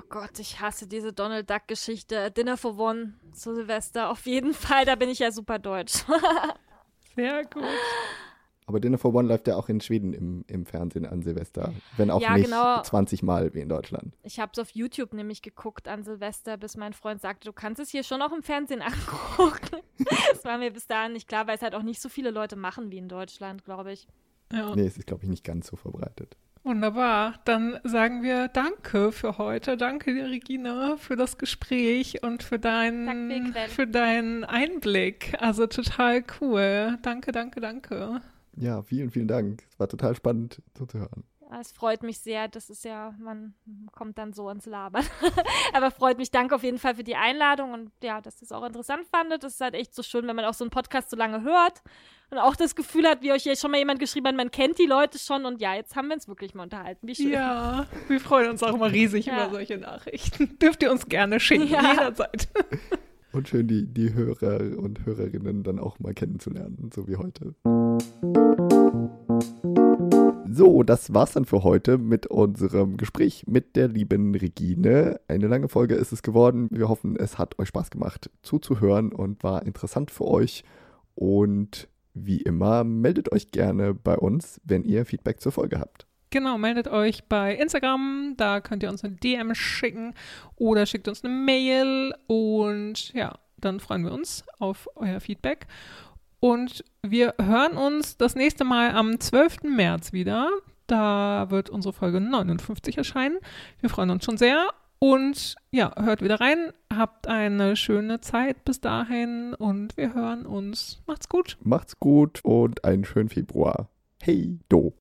Gott, ich hasse diese Donald Duck-Geschichte. Dinner for One zu Silvester. Auf jeden Fall, da bin ich ja super deutsch. (laughs) Sehr gut. Aber Dinner for One läuft ja auch in Schweden im, im Fernsehen an Silvester. Wenn auch Ja, nicht genau. 20 Mal wie in Deutschland. Ich habe es auf YouTube nämlich geguckt an Silvester, bis mein Freund sagte, du kannst es hier schon auch im Fernsehen angucken. (laughs) das war mir bis dahin nicht klar, weil es halt auch nicht so viele Leute machen wie in Deutschland, glaube ich. Ja. Nee, es ist, glaube ich, nicht ganz so verbreitet. Wunderbar. Dann sagen wir Danke für heute. Danke dir, Regina, für das Gespräch und für deinen, für deinen Einblick. Also total cool. Danke, danke, danke. Ja, vielen, vielen Dank. Es war total spannend zuzuhören. Ja, Es freut mich sehr. Das ist ja, man kommt dann so ins Labern. (laughs) Aber freut mich. Danke auf jeden Fall für die Einladung und ja, dass ihr es auch interessant fandet. Das ist halt echt so schön, wenn man auch so einen Podcast so lange hört und auch das Gefühl hat, wie euch hier schon mal jemand geschrieben hat, man kennt die Leute schon und ja, jetzt haben wir uns wirklich mal unterhalten. Wie schön. Ja, wir freuen uns auch immer riesig Ja. über solche Nachrichten. Dürft ihr uns gerne schicken, Ja. jederzeit. (laughs) Und schön, die, die Hörer und Hörerinnen dann auch mal kennenzulernen, so wie heute. So, das war's dann für heute mit unserem Gespräch mit der lieben Regine. Eine lange Folge ist es geworden. Wir hoffen, es hat euch Spaß gemacht zuzuhören und war interessant für euch. Und wie immer, meldet euch gerne bei uns, wenn ihr Feedback zur Folge habt. Genau, meldet euch bei Instagram, da könnt ihr uns eine DM schicken oder schickt uns eine Mail und ja, dann freuen wir uns auf euer Feedback. Und wir hören uns das nächste Mal am 12. März wieder. Da wird unsere Folge 59 erscheinen. Wir freuen uns schon sehr. Und ja, hört wieder rein. Habt eine schöne Zeit bis dahin und wir hören uns. Macht's gut. Macht's gut und einen schönen Februar. Hey, do.